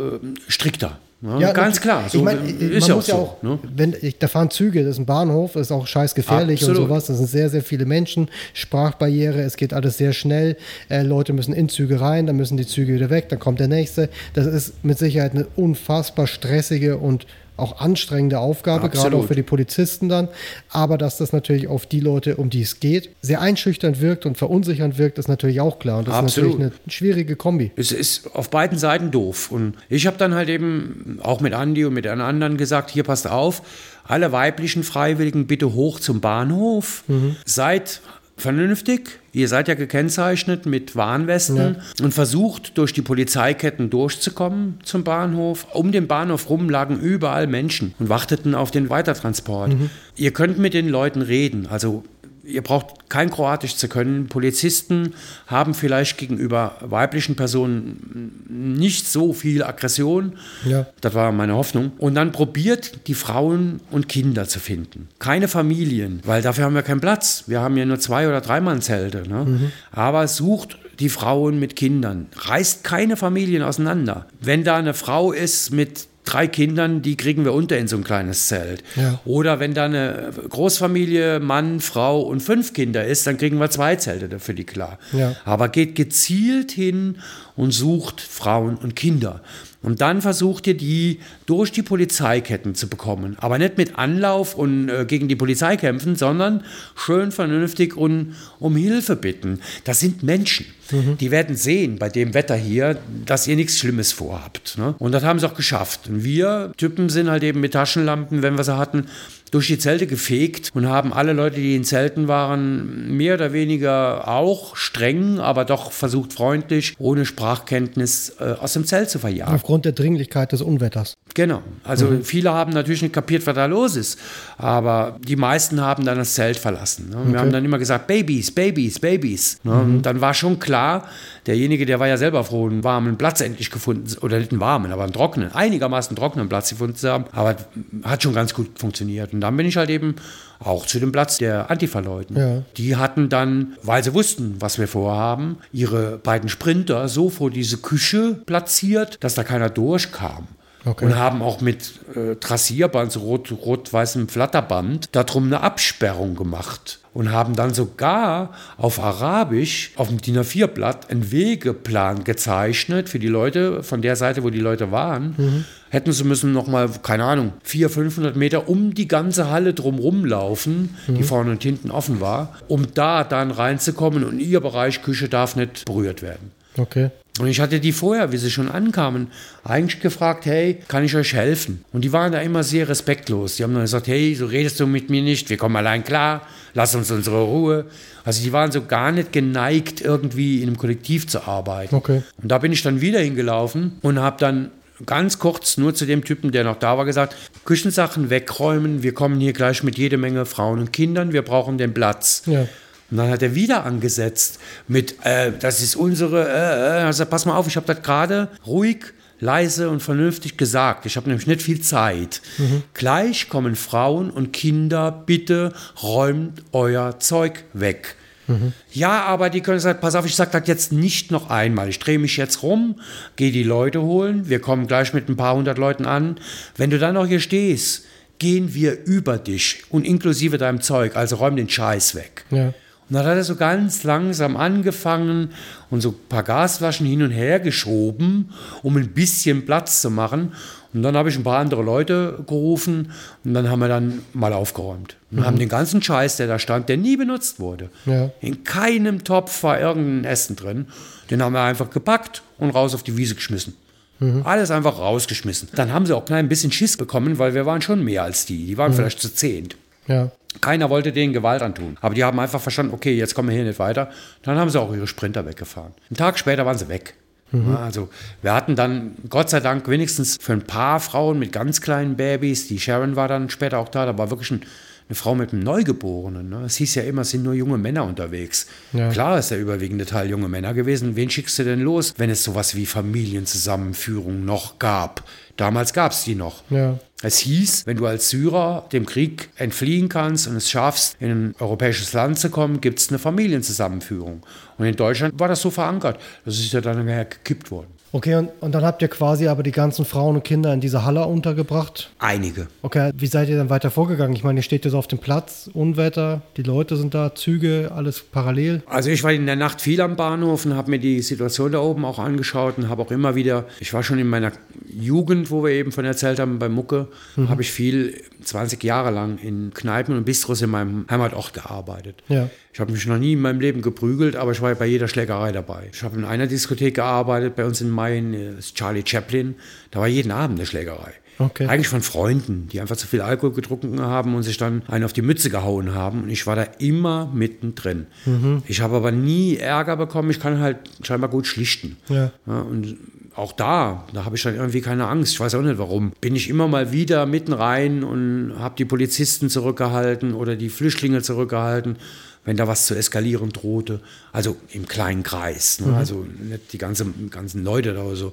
Speaker 2: strikter. Ne?
Speaker 1: Ja,
Speaker 2: Ganz klar. So
Speaker 1: ich meine,
Speaker 2: ist
Speaker 1: man
Speaker 2: ja auch
Speaker 1: ja auch,
Speaker 2: ne?
Speaker 1: wenn ich, da fahren Züge, das ist ein Bahnhof, das ist auch scheiß gefährlich und sowas. Das sind sehr, sehr viele Menschen, Sprachbarriere, es geht alles sehr schnell. Äh, Leute müssen in Züge rein, dann müssen die Züge wieder weg, dann kommt der nächste. Das ist mit Sicherheit eine unfassbar stressige und auch anstrengende Aufgabe, gerade
Speaker 2: Absolut.
Speaker 1: auch für die Polizisten dann. Aber dass das natürlich auf die Leute, um die es geht, sehr einschüchternd wirkt und verunsichernd wirkt, ist natürlich auch klar. Und das
Speaker 2: Absolut.
Speaker 1: ist natürlich eine schwierige Kombi.
Speaker 2: Es ist auf beiden Seiten doof. Und ich habe dann halt eben auch mit Andi und mit den anderen gesagt, hier passt auf, alle weiblichen Freiwilligen bitte hoch zum Bahnhof. Seid vernünftig. Ihr seid ja gekennzeichnet mit Warnwesten und versucht durch die Polizeiketten durchzukommen zum Bahnhof. Um den Bahnhof rum lagen überall Menschen und warteten auf den Weitertransport. Ihr könnt mit den Leuten reden. Also ihr braucht kein Kroatisch zu können. Polizisten haben vielleicht gegenüber weiblichen Personen nicht so viel Aggression.
Speaker 1: Ja.
Speaker 2: Das war meine Hoffnung. Und dann probiert die Frauen und Kinder zu finden. Keine Familien, weil dafür haben wir keinen Platz. Wir haben ja nur zwei oder dreimal Zelte. Ne? Mhm. Aber sucht die Frauen mit Kindern. Reißt keine Familien auseinander. Wenn da eine Frau ist mit drei Kindern, die kriegen wir unter in so ein kleines Zelt. Ja. Oder wenn da eine Großfamilie, Mann, Frau und fünf Kinder ist, dann kriegen wir zwei Zelte für die klar. Ja. Aber geht gezielt hin und sucht Frauen und Kinder. Und dann versucht ihr die durch die Polizeiketten zu bekommen. Aber nicht mit Anlauf und äh, gegen die Polizei kämpfen, sondern schön vernünftig und um Hilfe bitten. Das sind Menschen. Mhm. Die werden sehen bei dem Wetter hier, dass ihr nichts Schlimmes vorhabt. Ne? Und das haben sie auch geschafft. Und wir Typen sind halt eben mit Taschenlampen, wenn wir sie hatten, durch die Zelte gefegt und haben alle Leute, die in Zelten waren, mehr oder weniger auch streng, aber doch versucht freundlich, ohne Sprachkenntnis äh, aus dem Zelt zu verjagen.
Speaker 1: Aufgrund der Dringlichkeit des Unwetters.
Speaker 2: Genau. Also mhm. viele haben natürlich nicht kapiert, was da los ist, aber die meisten haben dann das Zelt verlassen. Ne? Okay. Wir haben dann immer gesagt, Babys, Babys, Babys. Ne? Mhm. Dann war schon klar, derjenige, der war ja selber froh, einen warmen Platz endlich gefunden, oder nicht einen warmen, aber einen trockenen, einigermaßen trockenen Platz gefunden zu haben. Aber hat schon ganz gut funktioniert. Und dann bin ich halt eben auch zu dem Platz der Antifa-Leuten. Ja. Die hatten dann, weil sie wussten, was wir vorhaben, ihre beiden Sprinter so vor diese Küche platziert, dass da keiner durchkam. Okay. Und haben auch mit äh, Trassierband, so rot-weißem rot Flatterband, darum eine Absperrung gemacht und haben dann sogar auf Arabisch auf dem DIN A4-Blatt einen Wegeplan gezeichnet für die Leute von der Seite, wo die Leute waren. Mhm. Hätten sie müssen noch mal, keine Ahnung, 400, 500 Meter um die ganze Halle drumherum laufen, mhm. die vorne und hinten offen war, um da dann reinzukommen und ihr Bereich Küche darf nicht berührt werden.
Speaker 1: Okay.
Speaker 2: Und ich hatte die vorher, wie sie schon ankamen, eigentlich gefragt, hey, kann ich euch helfen? Und die waren da immer sehr respektlos. Die haben dann gesagt, hey, so redest du mit mir nicht, wir kommen allein klar, lass uns unsere Ruhe. Also die waren so gar nicht geneigt, irgendwie in einem Kollektiv zu arbeiten.
Speaker 1: Okay.
Speaker 2: Und da bin ich dann wieder hingelaufen und habe dann ganz kurz nur zu dem Typen, der noch da war, gesagt, Küchensachen wegräumen, wir kommen hier gleich mit jede Menge Frauen und Kindern, wir brauchen den Platz. Ja. Und dann hat er wieder angesetzt mit, äh, das ist unsere, äh, äh. Also pass mal auf, ich habe das gerade ruhig, leise und vernünftig gesagt. Ich habe nämlich nicht viel Zeit. Mhm. Gleich kommen Frauen und Kinder, bitte räumt euer Zeug weg. Mhm. Ja, aber die können sagen, pass auf, ich sage das jetzt nicht noch einmal. Ich drehe mich jetzt rum, gehe die Leute holen, wir kommen gleich mit ein paar hundert Leuten an. Wenn du dann noch hier stehst, gehen wir über dich und inklusive deinem Zeug, also räum den Scheiß weg. Ja. Und dann hat er so ganz langsam angefangen und so ein paar Gasflaschen hin und her geschoben, um ein bisschen Platz zu machen. Und dann habe ich ein paar andere Leute gerufen und dann haben wir dann mal aufgeräumt. Und mhm. haben den ganzen Scheiß, der da stand, der nie benutzt wurde. Ja. In keinem Topf war irgendein Essen drin. Den haben wir einfach gepackt und raus auf die Wiese geschmissen. Mhm. Alles einfach rausgeschmissen. Dann haben sie auch klein ein bisschen Schiss bekommen, weil wir waren schon mehr als die. Die waren mhm. vielleicht zu zehnt. Ja. Keiner wollte denen Gewalt antun. Aber die haben einfach verstanden, okay, jetzt kommen wir hier nicht weiter. Dann haben sie auch ihre Sprinter weggefahren. Einen Tag später waren sie weg. Mhm. Also wir hatten dann Gott sei Dank wenigstens für ein paar Frauen mit ganz kleinen Babys, die Sharon war dann später auch da, da war wirklich ein, eine Frau mit einem Neugeborenen. Ne? Es hieß ja immer, es sind nur junge Männer unterwegs. Ja. Klar ist der überwiegende Teil junge Männer gewesen. Wen schickst du denn los, wenn es sowas wie Familienzusammenführung noch gab? Damals gab es die noch. Ja. Es hieß, wenn du als Syrer dem Krieg entfliehen kannst und es schaffst, in ein europäisches Land zu kommen, gibt es eine Familienzusammenführung. Und in Deutschland war das so verankert. Das ist ja dann nachher gekippt worden.
Speaker 1: Okay, und, und dann habt ihr quasi aber die ganzen Frauen und Kinder in dieser Halle untergebracht?
Speaker 2: Einige.
Speaker 1: Okay, wie seid ihr dann weiter vorgegangen? Ich meine, ihr steht jetzt auf dem Platz, Unwetter, die Leute sind da, Züge, alles parallel.
Speaker 2: Also ich war in der Nacht viel am Bahnhof und habe mir die Situation da oben auch angeschaut und habe auch immer wieder, ich war schon in meiner Jugend, wo wir eben von erzählt haben, bei Mucke, mhm. habe ich viel, 20 Jahre lang in Kneipen und Bistros in meinem Heimatort gearbeitet. Ja. Ich habe mich noch nie in meinem Leben geprügelt, aber ich war bei jeder Schlägerei dabei. Ich habe in einer Diskothek gearbeitet, bei uns in Main, das ist Charlie Chaplin. Da war jeden Abend eine Schlägerei. Okay. Eigentlich von Freunden, die einfach zu viel Alkohol getrunken haben und sich dann einen auf die Mütze gehauen haben. Und ich war da immer mittendrin. Mhm. Ich habe aber nie Ärger bekommen. Ich kann halt scheinbar gut schlichten. Ja. Ja, und auch da, da habe ich dann irgendwie keine Angst. Ich weiß auch nicht warum. Bin ich immer mal wieder mitten rein und habe die Polizisten zurückgehalten oder die Flüchtlinge zurückgehalten wenn da was zu eskalieren drohte. Also im kleinen Kreis, ne? also nicht die ganze, ganzen Leute da oder so.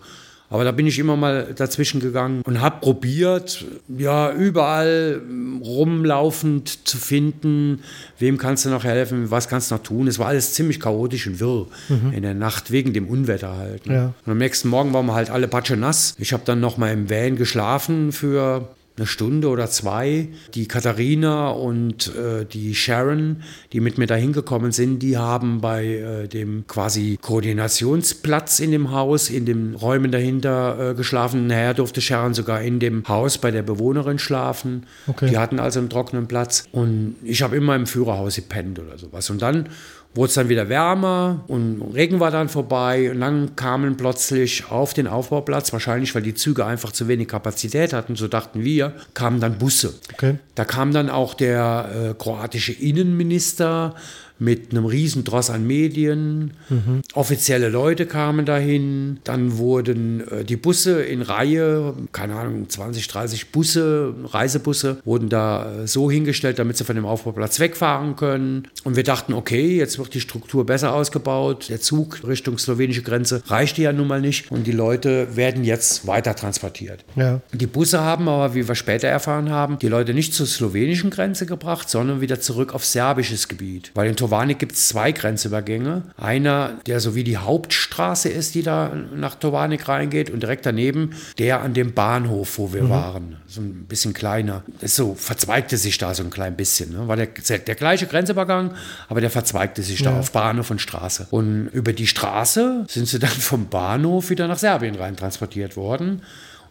Speaker 2: Aber da bin ich immer mal dazwischen gegangen und habe probiert, ja, überall rumlaufend zu finden, wem kannst du noch helfen, was kannst du noch tun. Es war alles ziemlich chaotisch und wirr mhm. in der Nacht, wegen dem Unwetter halt. Ne? Ja. Und am nächsten Morgen waren wir halt alle patsche nass. Ich habe dann noch mal im Van geschlafen für eine Stunde oder zwei. Die Katharina und äh, die Sharon, die mit mir da hingekommen sind, die haben bei äh, dem quasi Koordinationsplatz in dem Haus, in den Räumen dahinter äh, geschlafen. Nachher durfte Sharon sogar in dem Haus bei der Bewohnerin schlafen. Okay. Die hatten also einen trockenen Platz. Und ich habe immer im Führerhaus gepennt oder sowas. Und dann wurde es dann wieder wärmer und Regen war dann vorbei und dann kamen plötzlich auf den Aufbauplatz, wahrscheinlich weil die Züge einfach zu wenig Kapazität hatten, so dachten wir, kamen dann Busse. Okay. Da kam dann auch der äh, kroatische Innenminister mit einem riesen Dross an Medien. Mhm. Offizielle Leute kamen dahin. Dann wurden äh, die Busse in Reihe, keine Ahnung, 20, 30 Busse, Reisebusse, wurden da äh, so hingestellt, damit sie von dem Aufbauplatz wegfahren können. Und wir dachten, okay, jetzt wird die Struktur besser ausgebaut. Der Zug Richtung slowenische Grenze reichte ja nun mal nicht. Und die Leute werden jetzt weiter transportiert. Ja. Die Busse haben aber, wie wir später erfahren haben, die Leute nicht zur slowenischen Grenze gebracht, sondern wieder zurück auf serbisches Gebiet. Weil in Tovanik gibt es zwei Grenzübergänge. Einer, der so wie die Hauptstraße ist, die da nach Tovanik reingeht und direkt daneben der an dem Bahnhof, wo wir mhm. waren. So ein bisschen kleiner. Das so verzweigte sich da so ein klein bisschen. Ne? War der, der gleiche Grenzübergang, aber der verzweigte sich ja. da auf Bahnhof und Straße. Und über die Straße sind sie dann vom Bahnhof wieder nach Serbien rein transportiert worden.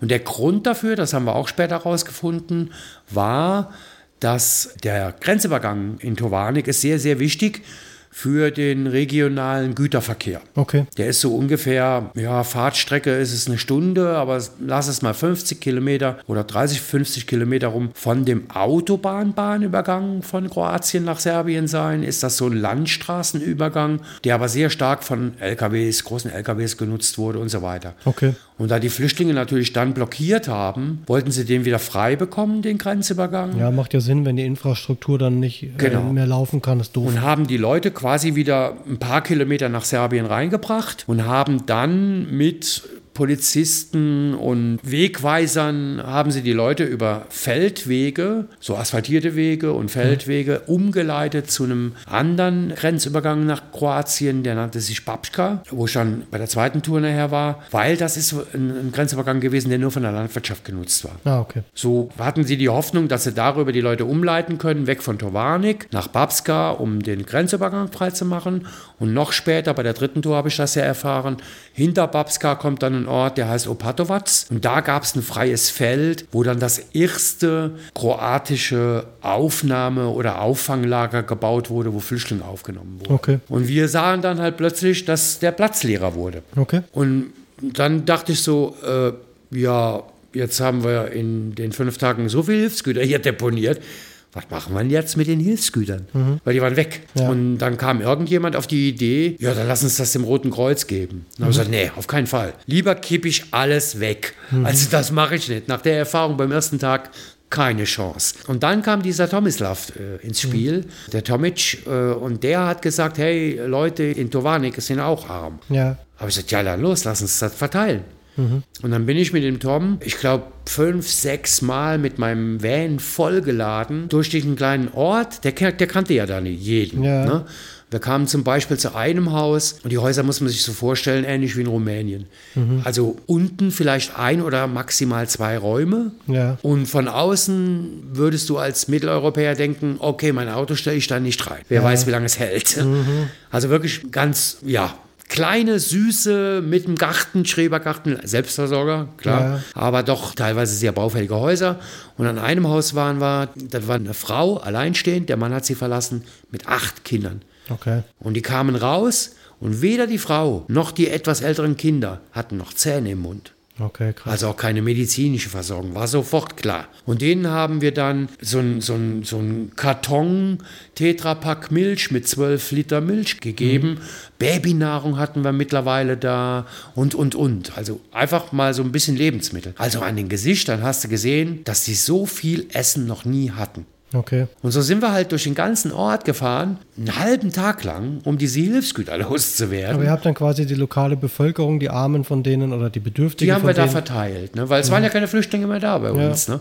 Speaker 2: Und der Grund dafür, das haben wir auch später herausgefunden, war, dass der Grenzübergang in Tovanik ist sehr, sehr wichtig für den regionalen Güterverkehr. Okay. Der ist so ungefähr, ja, Fahrtstrecke ist es eine Stunde, aber lass es mal 50 Kilometer oder 30, 50 Kilometer rum von dem Autobahnbahnübergang von Kroatien nach Serbien sein. Ist das so ein Landstraßenübergang, der aber sehr stark von LKWs, großen LKWs genutzt wurde und so weiter. Okay. Und da die Flüchtlinge natürlich dann blockiert haben, wollten sie den wieder frei bekommen, den Grenzübergang.
Speaker 1: Ja, macht ja Sinn, wenn die Infrastruktur dann nicht äh, genau. mehr laufen kann, ist doof.
Speaker 2: Und haben die Leute quasi wieder ein paar Kilometer nach Serbien reingebracht und haben dann mit Polizisten und Wegweisern haben sie die Leute über Feldwege, so asphaltierte Wege und Feldwege, umgeleitet zu einem anderen Grenzübergang nach Kroatien, der nannte sich Babska, wo ich dann bei der zweiten Tour nachher war, weil das ist ein, ein Grenzübergang gewesen, der nur von der Landwirtschaft genutzt war. Ah, okay. So hatten sie die Hoffnung, dass sie darüber die Leute umleiten können, weg von Tovarnik nach Babska, um den Grenzübergang freizumachen. Und noch später, bei der dritten Tour habe ich das ja erfahren, hinter Babska kommt dann ein Ort, der heißt Opatovac. Und da gab es ein freies Feld, wo dann das erste kroatische Aufnahme- oder Auffanglager gebaut wurde, wo Flüchtlinge aufgenommen wurden. Okay. Und wir sahen dann halt plötzlich, dass der Platz leerer wurde. Okay. Und dann dachte ich so, äh, ja, jetzt haben wir in den fünf Tagen so viel Hilfsgüter hier deponiert was machen wir jetzt mit den Hilfsgütern? Mhm. Weil die waren weg. Ja. Und dann kam irgendjemand auf die Idee, ja, dann lass uns das dem Roten Kreuz geben. Dann mhm. habe ich gesagt, nee, auf keinen Fall. Lieber kippe ich alles weg. Mhm. Also das mache ich nicht. Nach der Erfahrung beim ersten Tag keine Chance. Und dann kam dieser Tomislav äh, ins mhm. Spiel, mhm. der Tomic, äh, und der hat gesagt, hey Leute in Tovanik sind auch arm. Ja. Habe ich gesagt, ja, dann los, lass uns das verteilen. Mhm. Und dann bin ich mit dem Tom, ich glaube, fünf, sechs Mal mit meinem Van vollgeladen durch diesen kleinen Ort. Der, der kannte ja da nicht jeden. Ja. Ne? Wir kamen zum Beispiel zu einem Haus und die Häuser muss man sich so vorstellen, ähnlich wie in Rumänien. Mhm. Also unten vielleicht ein oder maximal zwei Räume. Ja. Und von außen würdest du als Mitteleuropäer denken, okay, mein Auto stelle ich da nicht rein. Wer ja. weiß, wie lange es hält. Mhm. Also wirklich ganz, ja, kleine, süße, mit einem Garten, Schrebergarten, Selbstversorger, klar, ja. aber doch teilweise sehr baufällige Häuser. Und an einem Haus waren wir, da war eine Frau, alleinstehend, der Mann hat sie verlassen, mit acht Kindern. Okay. Und die kamen raus und weder die Frau noch die etwas älteren Kinder hatten noch Zähne im Mund. Okay, krass. Also auch keine medizinische Versorgung, war sofort klar. Und denen haben wir dann so ein, so ein, so ein Karton Tetrapack Milch mit 12 Liter Milch gegeben. Mhm. Babynahrung hatten wir mittlerweile da und, und, und. Also einfach mal so ein bisschen Lebensmittel. Also an den Gesichtern hast du gesehen, dass die so viel Essen noch nie hatten.
Speaker 1: Okay.
Speaker 2: Und so sind wir halt durch den ganzen Ort gefahren, einen halben Tag lang, um diese Hilfsgüter [LAUGHS] loszuwerden.
Speaker 1: Aber ihr habt dann quasi die lokale Bevölkerung, die Armen von denen oder die Bedürftigen
Speaker 2: Die haben wir da
Speaker 1: denen.
Speaker 2: verteilt, ne? weil es waren ja keine Flüchtlinge mehr da bei
Speaker 1: Ja.
Speaker 2: uns. Ne?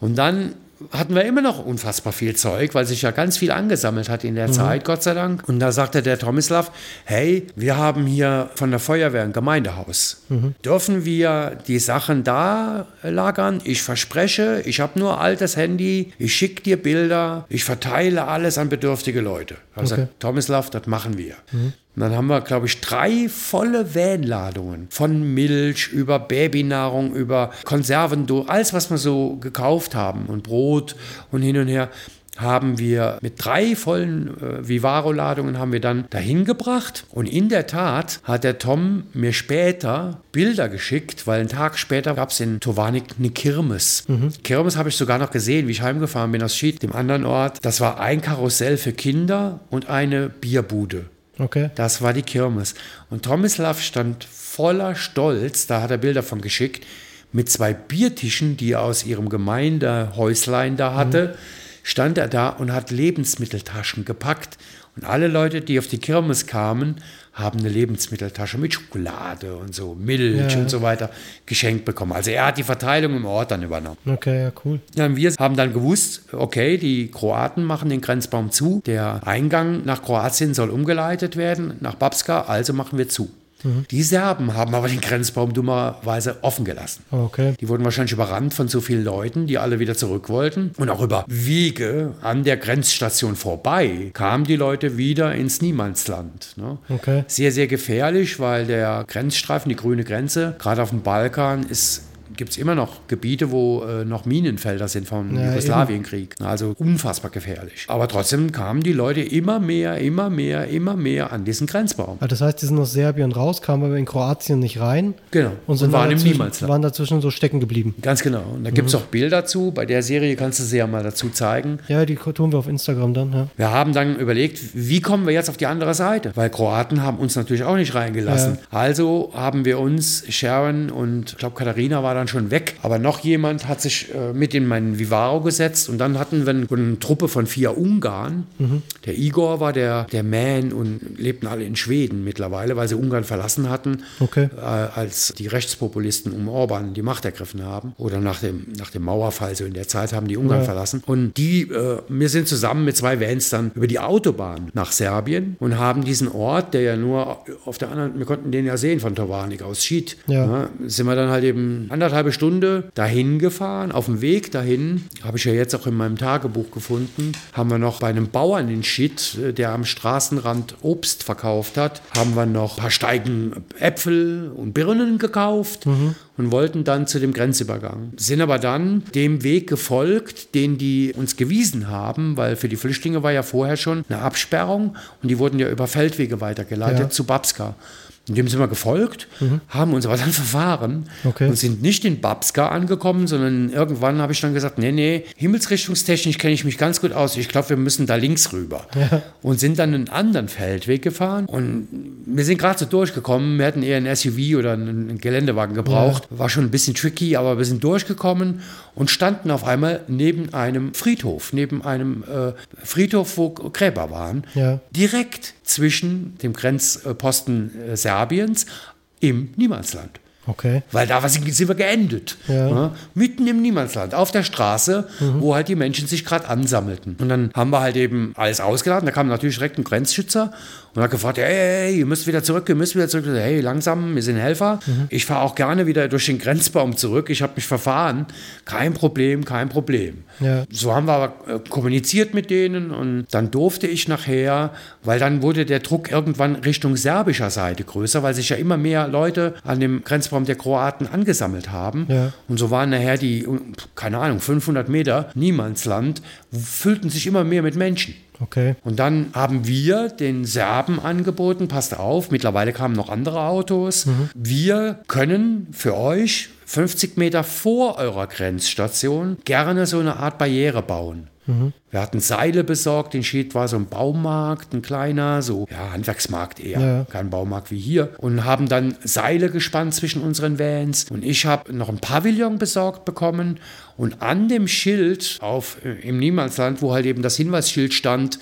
Speaker 2: Und dann hatten wir immer noch unfassbar viel Zeug, weil sich ja ganz viel angesammelt hat in der
Speaker 1: Mhm.
Speaker 2: Zeit, Gott sei Dank. Und da sagte der Tomislav, hey, wir haben hier von der Feuerwehr ein Gemeindehaus.
Speaker 1: Mhm.
Speaker 2: Dürfen wir die Sachen da lagern? Ich verspreche, ich habe nur altes Handy, ich schicke dir Bilder, ich verteile alles an bedürftige Leute. Also
Speaker 1: Okay.
Speaker 2: Tomislav, das machen wir. Und dann haben wir, glaube ich, drei volle Vanladungen von Milch über Babynahrung, über Konserven, alles, was wir so gekauft haben und Brot und hin und her, haben wir mit drei vollen äh, Vivaro-Ladungen haben wir dann dahin gebracht. Und in der Tat hat der Tom mir später Bilder geschickt, weil einen Tag später gab es in Tovanik eine Kirmes. Kirmes habe ich sogar noch gesehen, wie ich heimgefahren bin aus Schied, dem anderen Ort. Das war ein Karussell für Kinder und eine Bierbude.
Speaker 1: Okay.
Speaker 2: Das war die Kirmes. Und Tomislav stand voller Stolz, da hat er Bilder von geschickt, mit zwei Biertischen, die er aus ihrem Gemeindehäuslein da hatte, stand er da und hat Lebensmitteltaschen gepackt. Und alle Leute, die auf die Kirmes kamen, haben eine Lebensmitteltasche mit Schokolade und so, Milch
Speaker 1: Ja.
Speaker 2: und so weiter geschenkt bekommen. Also er hat die Verteilung im Ort dann übernommen.
Speaker 1: Okay, ja, cool.
Speaker 2: Und wir haben dann gewusst, okay, die Kroaten machen den Grenzbaum zu. Der Eingang nach Kroatien soll umgeleitet werden, nach Babska, also machen wir zu. Die Serben haben aber den Grenzbaum dummerweise offen gelassen.
Speaker 1: Okay.
Speaker 2: Die wurden wahrscheinlich überrannt von so vielen Leuten, die alle wieder zurück wollten. Und auch über Wege an der Grenzstation vorbei kamen die Leute wieder ins Niemandsland. Ne?
Speaker 1: Okay.
Speaker 2: Sehr, sehr gefährlich, weil der Grenzstreifen, die grüne Grenze, gerade auf dem Balkan, ist gibt es immer noch Gebiete, wo äh, noch Minenfelder sind vom
Speaker 1: Ja,
Speaker 2: Jugoslawienkrieg. Also unfassbar gefährlich. Aber trotzdem kamen die Leute immer mehr, immer mehr, immer mehr an diesen Grenzbaum.
Speaker 1: Also das heißt, die sind aus Serbien raus, kamen aber in Kroatien nicht rein.
Speaker 2: Genau.
Speaker 1: Und, sind
Speaker 2: Und waren im
Speaker 1: dazwischen,
Speaker 2: Niemandsland.
Speaker 1: waren dazwischen so stecken geblieben.
Speaker 2: Ganz genau. Und da gibt es auch Bilder zu. Bei der Serie kannst du sie ja mal dazu zeigen.
Speaker 1: Ja, die tun wir auf Instagram dann, ja.
Speaker 2: Wir haben dann überlegt, wie kommen wir jetzt auf die andere Seite? Weil Kroaten haben uns natürlich auch nicht reingelassen. Also haben wir uns, Sharon und ich glaube Katharina war dann schon weg, aber noch jemand hat sich äh, mit in meinen Vivaro gesetzt und dann hatten wir eine, Truppe von vier Ungarn. Der Igor war der, der Man und lebten alle in Schweden mittlerweile, weil sie Ungarn verlassen hatten,
Speaker 1: Okay.
Speaker 2: äh, als die Rechtspopulisten um Orban die Macht ergriffen haben. Oder nach dem, nach dem Mauerfall, so in der Zeit haben die Ungarn
Speaker 1: Ja.
Speaker 2: verlassen. Und die, äh, wir sind zusammen mit zwei Vans dann über die Autobahn nach Serbien und haben diesen Ort, der ja nur auf der anderen, wir konnten den ja sehen von Tovarnik aus Schied.
Speaker 1: Ja.
Speaker 2: sind wir dann halt eben anderthalbe Stunde dahin gefahren. Auf dem Weg dahin, habe ich ja jetzt auch in meinem Tagebuch gefunden, haben wir noch bei einem Bauern in Schied, äh, der am Straßenrand Obst verkauft hat, haben wir noch ein paar Steigen Äpfel und Birnen gekauft und wollten dann zu dem Grenzübergang. Sind aber dann dem Weg gefolgt, den die uns gewiesen haben, weil für die Flüchtlinge war ja vorher schon eine Absperrung und die wurden ja über Feldwege weitergeleitet
Speaker 1: Ja.
Speaker 2: zu Babska. Und dem sind wir gefolgt, haben uns aber dann [LAUGHS] verfahren
Speaker 1: Okay.
Speaker 2: und sind nicht in Babska angekommen, sondern irgendwann habe ich dann gesagt, nee, nee, himmelsrichtungstechnisch kenne ich mich ganz gut aus. Ich glaube, wir müssen da links rüber. Und sind dann einen anderen Feldweg gefahren und wir sind gerade so durchgekommen. Wir hätten eher ein SUV oder einen Geländewagen gebraucht. War schon ein bisschen tricky, aber wir sind durchgekommen und standen auf einmal neben einem Friedhof, neben einem äh, Friedhof, wo Gräber waren
Speaker 1: Ja.
Speaker 2: direkt zwischen dem Grenzposten äh, Serbiens im Niemandsland.
Speaker 1: Okay.
Speaker 2: Weil da sind wir geendet.
Speaker 1: Ja.
Speaker 2: Ja, mitten im Niemandsland, auf der Straße, wo halt die Menschen sich gerade ansammelten. Und dann haben wir halt eben alles ausgeladen. Da kam natürlich direkt ein Grenzschützer und hat gefragt, hey, hey, ihr müsst wieder zurück, ihr müsst wieder zurück. Hey, langsam, wir sind Helfer. Ich fahre auch gerne wieder durch den Grenzbaum zurück. Ich habe mich verfahren. Kein Problem, kein Problem.
Speaker 1: Ja.
Speaker 2: So haben wir aber äh, kommuniziert mit denen und dann durfte ich nachher, weil dann wurde der Druck irgendwann Richtung serbischer Seite größer, weil sich ja immer mehr Leute an dem Grenzbaum der Kroaten angesammelt haben.
Speaker 1: Ja.
Speaker 2: Und so waren nachher die, äh, keine Ahnung, 500 Meter Niemandsland, füllten sich immer mehr mit Menschen.
Speaker 1: Okay.
Speaker 2: Und dann haben wir den Serben angeboten, passt auf, mittlerweile kamen noch andere Autos. Wir können für euch 50 Meter vor eurer Grenzstation gerne so eine Art Barriere bauen. Wir hatten Seile besorgt, in Schied war so ein Baumarkt, ein kleiner, so ja, Handwerksmarkt eher,
Speaker 1: Ja.
Speaker 2: kein Baumarkt wie hier. Und haben dann Seile gespannt zwischen unseren Vans. Und ich habe noch ein Pavillon besorgt bekommen. Und an dem Schild auf, äh, im Niemandsland, wo halt eben das Hinweisschild stand,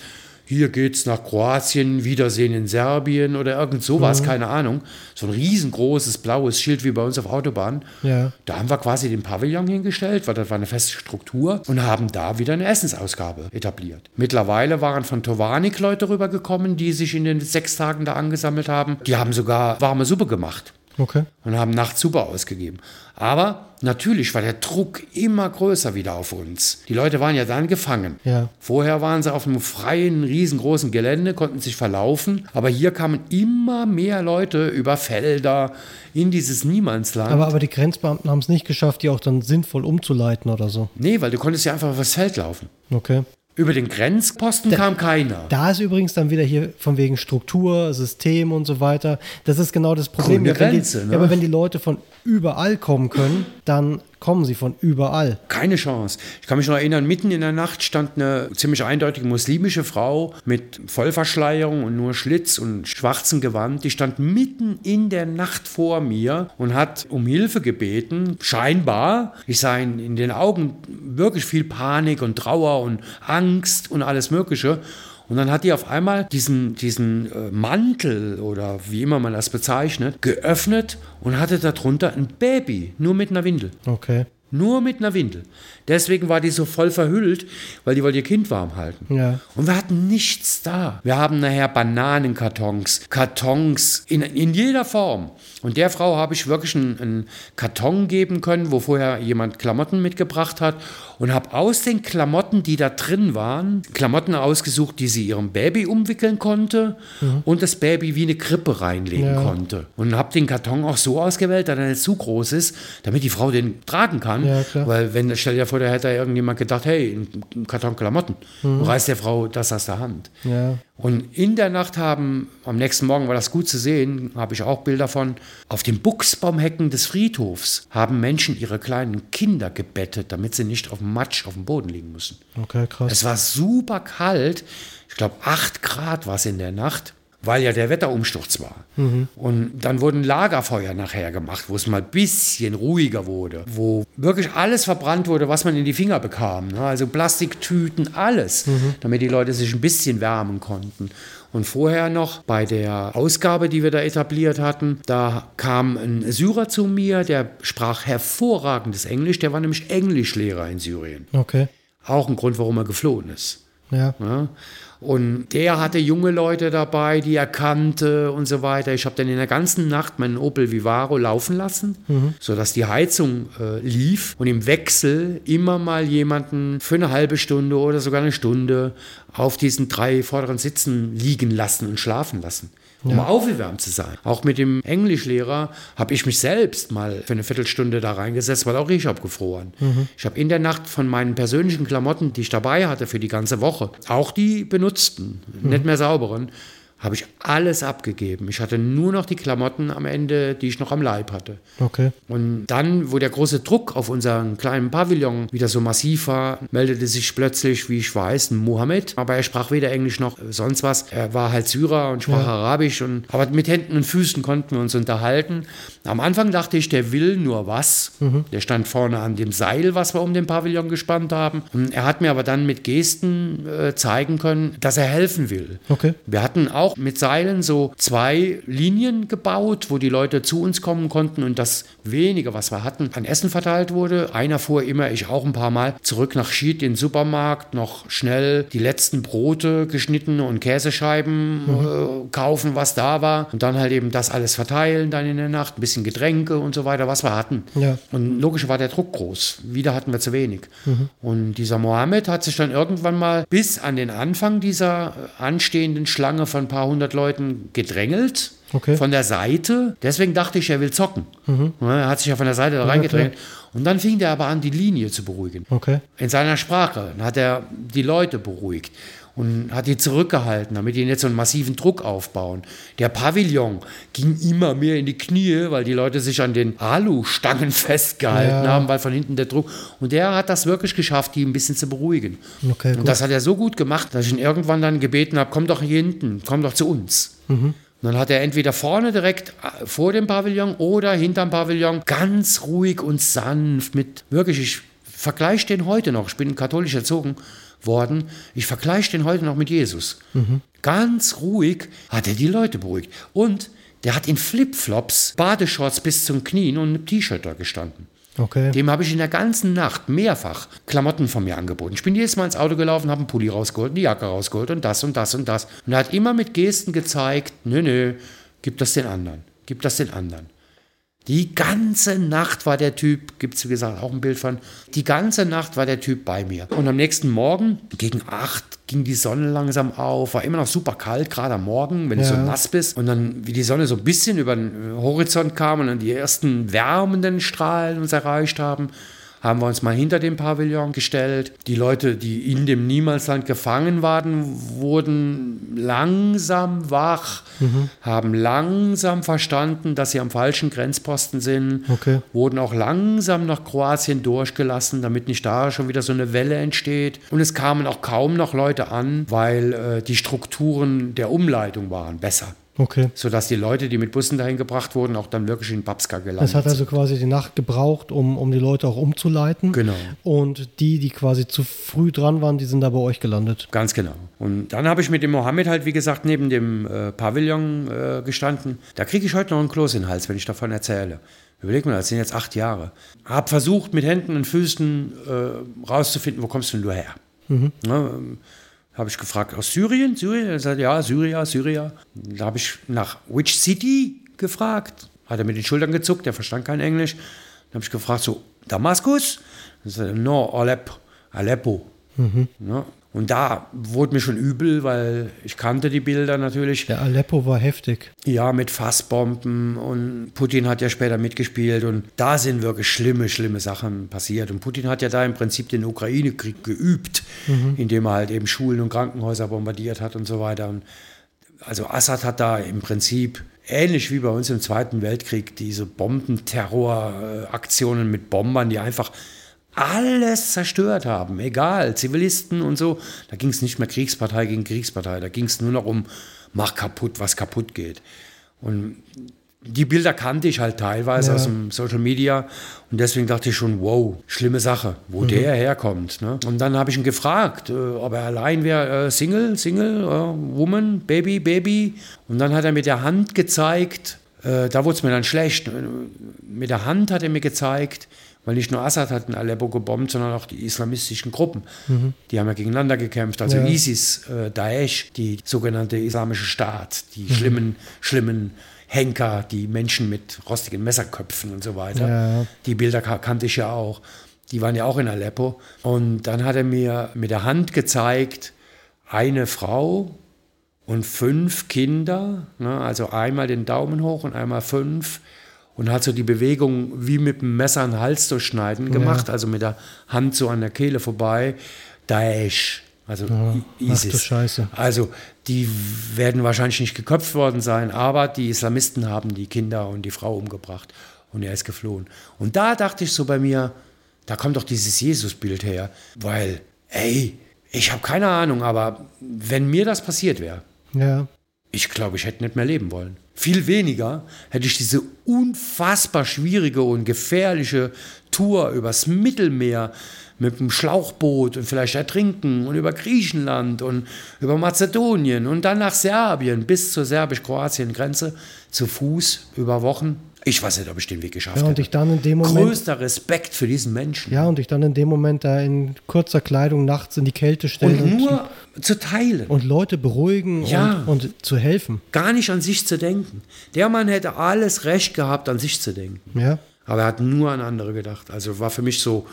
Speaker 2: hier geht's nach Kroatien, Wiedersehen in Serbien oder irgend sowas, keine Ahnung. So ein riesengroßes blaues Schild wie bei uns auf Autobahn.
Speaker 1: Ja.
Speaker 2: Da haben wir quasi den Pavillon hingestellt, weil das war eine feste Struktur und haben da wieder eine Essensausgabe etabliert. Mittlerweile waren von Tovanik Leute rübergekommen, die sich in den sechs Tagen da angesammelt haben. Die haben sogar warme Suppe gemacht
Speaker 1: Okay.
Speaker 2: und haben nachts Suppe ausgegeben. Aber natürlich war der Druck immer größer wieder auf uns. Die Leute waren ja dann gefangen.
Speaker 1: Ja.
Speaker 2: Vorher waren sie auf einem freien, riesengroßen Gelände, konnten sich verlaufen. Aber hier kamen immer mehr Leute über Felder in dieses Niemandsland.
Speaker 1: Aber, aber die Grenzbeamten haben es nicht geschafft, die auch dann sinnvoll umzuleiten oder so.
Speaker 2: nee, weil du konntest ja einfach auf das Feld laufen.
Speaker 1: Okay.
Speaker 2: Über den Grenzposten kam keiner.
Speaker 1: Da ist übrigens dann wieder hier von wegen Struktur, System und so weiter. Das ist genau das Problem.
Speaker 2: Grüne Grenze,
Speaker 1: die,
Speaker 2: ne?
Speaker 1: ja, aber wenn die Leute von überall kommen können, dann kommen sie von überall.
Speaker 2: Keine Chance. Ich kann mich noch erinnern, mitten in der Nacht stand eine ziemlich eindeutige muslimische Frau mit Vollverschleierung und nur Schlitz und schwarzem Gewand. Die stand mitten in der Nacht vor mir und hat um Hilfe gebeten. Scheinbar. Ich sah in, in den Augen wirklich viel Panik und Trauer und Angst und alles Mögliche. Und dann hat die auf einmal diesen, diesen äh, Mantel oder wie immer man das bezeichnet, geöffnet und hatte darunter ein Baby, nur mit einer Windel.
Speaker 1: Okay.
Speaker 2: Nur mit einer Windel. Deswegen war die so voll verhüllt, weil die wollte ihr Kind warm halten.
Speaker 1: Ja.
Speaker 2: Und wir hatten nichts da. Wir haben nachher Bananenkartons, Kartons in, in jeder Form. Und der Frau habe ich wirklich einen, einen Karton geben können, wo vorher jemand Klamotten mitgebracht hat. Und habe aus den Klamotten, die da drin waren, Klamotten ausgesucht, die sie ihrem Baby umwickeln konnte und das Baby wie eine Krippe reinlegen
Speaker 1: Ja.
Speaker 2: konnte. Und habe den Karton auch so ausgewählt, dass er nicht zu groß ist, damit die Frau den tragen kann.
Speaker 1: Ja.
Speaker 2: Weil wenn, stell dir vor, da hätte irgendjemand gedacht, hey, ein, Karton Klamotten. Und reißt der Frau das aus der Hand.
Speaker 1: Ja.
Speaker 2: Und in der Nacht haben, am nächsten Morgen war das gut zu sehen, habe ich auch Bilder von, auf den Buchsbaumhecken des Friedhofs haben Menschen ihre kleinen Kinder gebettet, damit sie nicht auf dem Matsch auf dem Boden liegen müssen.
Speaker 1: Okay, krass.
Speaker 2: Es war super kalt. Ich glaube, 8 Grad war es in der Nacht, weil ja der Wetterumsturz war. Und dann wurden Lagerfeuer nachher gemacht, wo es mal ein bisschen ruhiger wurde, wo wirklich alles verbrannt wurde, was man in die Finger bekam. ne? Also Plastiktüten, alles, damit die Leute sich ein bisschen wärmen konnten. Und vorher noch bei der Ausgabe, die wir da etabliert hatten, da kam ein Syrer zu mir, der sprach hervorragendes Englisch, der war nämlich Englischlehrer in Syrien.
Speaker 1: Okay.
Speaker 2: Auch ein Grund, warum er geflohen ist.
Speaker 1: Ja.
Speaker 2: Ja? Und der hatte junge Leute dabei, die er kannte und so weiter. Ich habe dann in der ganzen Nacht meinen Opel Vivaro laufen lassen, sodass die Heizung äh, lief und im Wechsel immer mal jemanden für eine halbe Stunde oder sogar eine Stunde auf diesen drei vorderen Sitzen liegen lassen und schlafen lassen. Um aufgewärmt zu sein. Auch mit dem Englischlehrer habe ich mich selbst mal für eine Viertelstunde da reingesetzt, weil auch ich habe gefroren. Ich habe in der Nacht von meinen persönlichen Klamotten, die ich dabei hatte für die ganze Woche, auch die benutzten, nicht mehr sauberen, habe ich alles abgegeben. Ich hatte nur noch die Klamotten am Ende, die ich noch am Leib hatte.
Speaker 1: Okay.
Speaker 2: Und dann, wo der große Druck auf unseren kleinen Pavillon wieder so massiv war, meldete sich plötzlich, wie ich weiß, ein Mohammed. Aber er sprach weder Englisch noch sonst was. Er war halt Syrer und sprach Arabisch. Und, aber mit Händen und Füßen konnten wir uns unterhalten. Am Anfang dachte ich, der will nur was. Der stand vorne an dem Seil, was wir um den Pavillon gespannt haben. Und er hat mir aber dann mit Gesten äh, zeigen können, dass er helfen will.
Speaker 1: Okay.
Speaker 2: Wir hatten auch mit Seilen so zwei Linien gebaut, wo die Leute zu uns kommen konnten und das wenige, was wir hatten, an Essen verteilt wurde. Einer fuhr immer, ich auch ein paar Mal, zurück nach Schied in den Supermarkt, noch schnell die letzten Brote geschnitten und Käsescheiben äh, kaufen, was da war und dann halt eben das alles verteilen dann in der Nacht, ein bisschen Getränke und so weiter, was wir hatten.
Speaker 1: Ja.
Speaker 2: Und logisch war der Druck groß. Wieder hatten wir zu wenig. Und dieser Mohammed hat sich dann irgendwann mal bis an den Anfang dieser äh, anstehenden Schlange von ein paar hundert Leuten gedrängelt.
Speaker 1: Okay.
Speaker 2: Von der Seite. Deswegen dachte ich, er will zocken. Ja, Er hat sich ja von der Seite da reingedrängelt. Und dann fing der aber an, die Linie zu beruhigen.
Speaker 1: Okay.
Speaker 2: In seiner Sprache. Dann hat er die Leute beruhigt. Und hat die zurückgehalten, damit die nicht so einen massiven Druck aufbauen. Der Pavillon ging immer mehr in die Knie, weil die Leute sich an den Alustangen [LAUGHS] festgehalten
Speaker 1: Ja.
Speaker 2: haben, weil von hinten der Druck. Und der hat das wirklich geschafft, die ein bisschen zu beruhigen.
Speaker 1: Okay,
Speaker 2: und das hat er so gut gemacht, dass ich ihn irgendwann dann gebeten habe, komm doch hier hinten, komm doch zu uns.
Speaker 1: Mhm.
Speaker 2: Und dann hat er entweder vorne direkt äh, vor dem Pavillon oder hinterm Pavillon ganz ruhig und sanft mit wirklich, ich vergleiche den heute noch, ich bin katholisch erzogen worden, ich vergleiche den heute noch mit Jesus. Ganz ruhig hat er die Leute beruhigt. Und der hat in Flipflops, Badeshorts bis zum Knien und einem T-Shirt da gestanden.
Speaker 1: Okay.
Speaker 2: Dem habe ich in der ganzen Nacht mehrfach Klamotten von mir angeboten. Ich bin jedes Mal ins Auto gelaufen, habe einen Pulli rausgeholt, eine Jacke rausgeholt und das und das und das. Und er hat immer mit Gesten gezeigt, nö, nö, gib das den anderen, gib das den anderen. Die ganze Nacht war der Typ, gibt es wie gesagt auch ein Bild von, die ganze Nacht war der Typ bei mir. Und am nächsten Morgen, gegen acht, ging die Sonne langsam auf, war immer noch super kalt, gerade am Morgen, wenn du
Speaker 1: Ja.
Speaker 2: so nass bist. Und dann, wie die Sonne so ein bisschen über den Horizont kam und dann die ersten wärmenden Strahlen uns erreicht haben, haben wir uns mal hinter dem Pavillon gestellt. Die Leute, die in dem Niemalsland gefangen waren, wurden langsam wach, haben langsam verstanden, dass sie am falschen Grenzposten sind,
Speaker 1: Okay.
Speaker 2: wurden auch langsam nach Kroatien durchgelassen, damit nicht da schon wieder so eine Welle entsteht. Und es kamen auch kaum noch Leute an, weil äh, die Strukturen der Umleitung waren besser.
Speaker 1: Okay.
Speaker 2: Sodass die Leute, die mit Bussen dahin gebracht wurden, auch dann wirklich in Babska gelandet
Speaker 1: Das hat
Speaker 2: sind.
Speaker 1: also quasi die Nacht gebraucht, um, um die Leute auch umzuleiten.
Speaker 2: Genau.
Speaker 1: Und die, die quasi zu früh dran waren, die sind da bei euch gelandet.
Speaker 2: Ganz genau. Und dann habe ich mit dem Mohammed halt, wie gesagt, neben dem äh, Pavillon äh, gestanden. Da kriege ich heute noch einen Kloß in den Hals, wenn ich davon erzähle. Überleg mal, das sind jetzt acht Jahre. Hab versucht, mit Händen und Füßen äh, rauszufinden, wo kommst denn du her? Ne, ähm, habe ich gefragt, aus Syrien? Syrien? Er sagt, ja, Syria, Syria. Da habe ich nach which city gefragt. Hat er mit den Schultern gezuckt, der verstand kein Englisch. Dann habe ich gefragt, so, Damaskus? Dann sagt er, no, Aleppo. Aleppo. Ja. Und da wurde mir schon übel, weil ich kannte die Bilder natürlich.
Speaker 1: Der Aleppo war heftig.
Speaker 2: Ja, mit Fassbomben und Putin hat ja später mitgespielt und da sind wirklich schlimme, schlimme Sachen passiert. Und Putin hat ja da im Prinzip den Ukraine-Krieg geübt, indem er halt eben Schulen und Krankenhäuser bombardiert hat und so weiter. Und also Assad hat da im Prinzip ähnlich wie bei uns im Zweiten Weltkrieg diese Bombenterroraktionen mit Bombern, die einfach alles zerstört haben, egal, Zivilisten und so. Da ging es nicht mehr Kriegspartei gegen Kriegspartei, da ging es nur noch um, mach kaputt, was kaputt geht. Und die Bilder kannte ich halt teilweise
Speaker 1: Ja.
Speaker 2: aus dem Social Media und deswegen dachte ich schon, wow, schlimme Sache, wo der herkommt. Ne? Und dann habe ich ihn gefragt, äh, ob er allein wäre, äh, Single, Single, äh, Woman, Baby, Baby. Und dann hat er mit der Hand gezeigt, äh, da wurde es mir dann schlecht. Äh, Mit der Hand hat er mir gezeigt, weil nicht nur Assad hat in Aleppo gebombt, sondern auch die islamistischen Gruppen. Die haben ja gegeneinander gekämpft. Also
Speaker 1: Ja.
Speaker 2: ISIS, äh, Daesh, die sogenannte Islamische Staat, die schlimmen, schlimmen Henker, die Menschen mit rostigen Messerköpfen und so weiter.
Speaker 1: Ja.
Speaker 2: Die Bilder ka- kannte ich ja auch. Die waren ja auch in Aleppo. Und dann hat er mir mit der Hand gezeigt, eine Frau und fünf Kinder, ne, also einmal den Daumen hoch und einmal fünf. Und hat so die Bewegung wie mit dem Messer einen Hals durchschneiden gemacht, also mit der Hand so an der Kehle vorbei. Daesh, also
Speaker 1: du
Speaker 2: ISIS.
Speaker 1: Scheiße.
Speaker 2: Also die werden wahrscheinlich nicht geköpft worden sein, aber die Islamisten haben die Kinder und die Frau umgebracht und er ist geflohen. Und da dachte ich so bei mir, da kommt doch dieses Jesus-Bild her, weil, ey, ich habe keine Ahnung, aber wenn mir das passiert wäre,
Speaker 1: Ja.
Speaker 2: ich glaube, ich hätte nicht mehr leben wollen. Viel weniger hätte ich diese unfassbar schwierige und gefährliche Tour übers Mittelmeer mit dem Schlauchboot und vielleicht ertrinken und über Griechenland und über Mazedonien und dann nach Serbien bis zur serbisch-Kroatien-Grenze zu Fuß über Wochen. Ich weiß nicht, ob ich den Weg geschafft
Speaker 1: Ja, und
Speaker 2: hätte.
Speaker 1: ich dann in dem Moment.
Speaker 2: Größter Respekt für diesen Menschen.
Speaker 1: Ja, und ich dann in dem Moment da in kurzer Kleidung nachts in die Kälte stellen
Speaker 2: und nur zu teilen.
Speaker 1: und Leute beruhigen
Speaker 2: Ja.
Speaker 1: und, und zu helfen.
Speaker 2: gar nicht an sich zu denken. Der Mann hätte alles Recht gehabt, an sich zu denken.
Speaker 1: Ja.
Speaker 2: Aber er hat nur an andere gedacht. Also war für mich so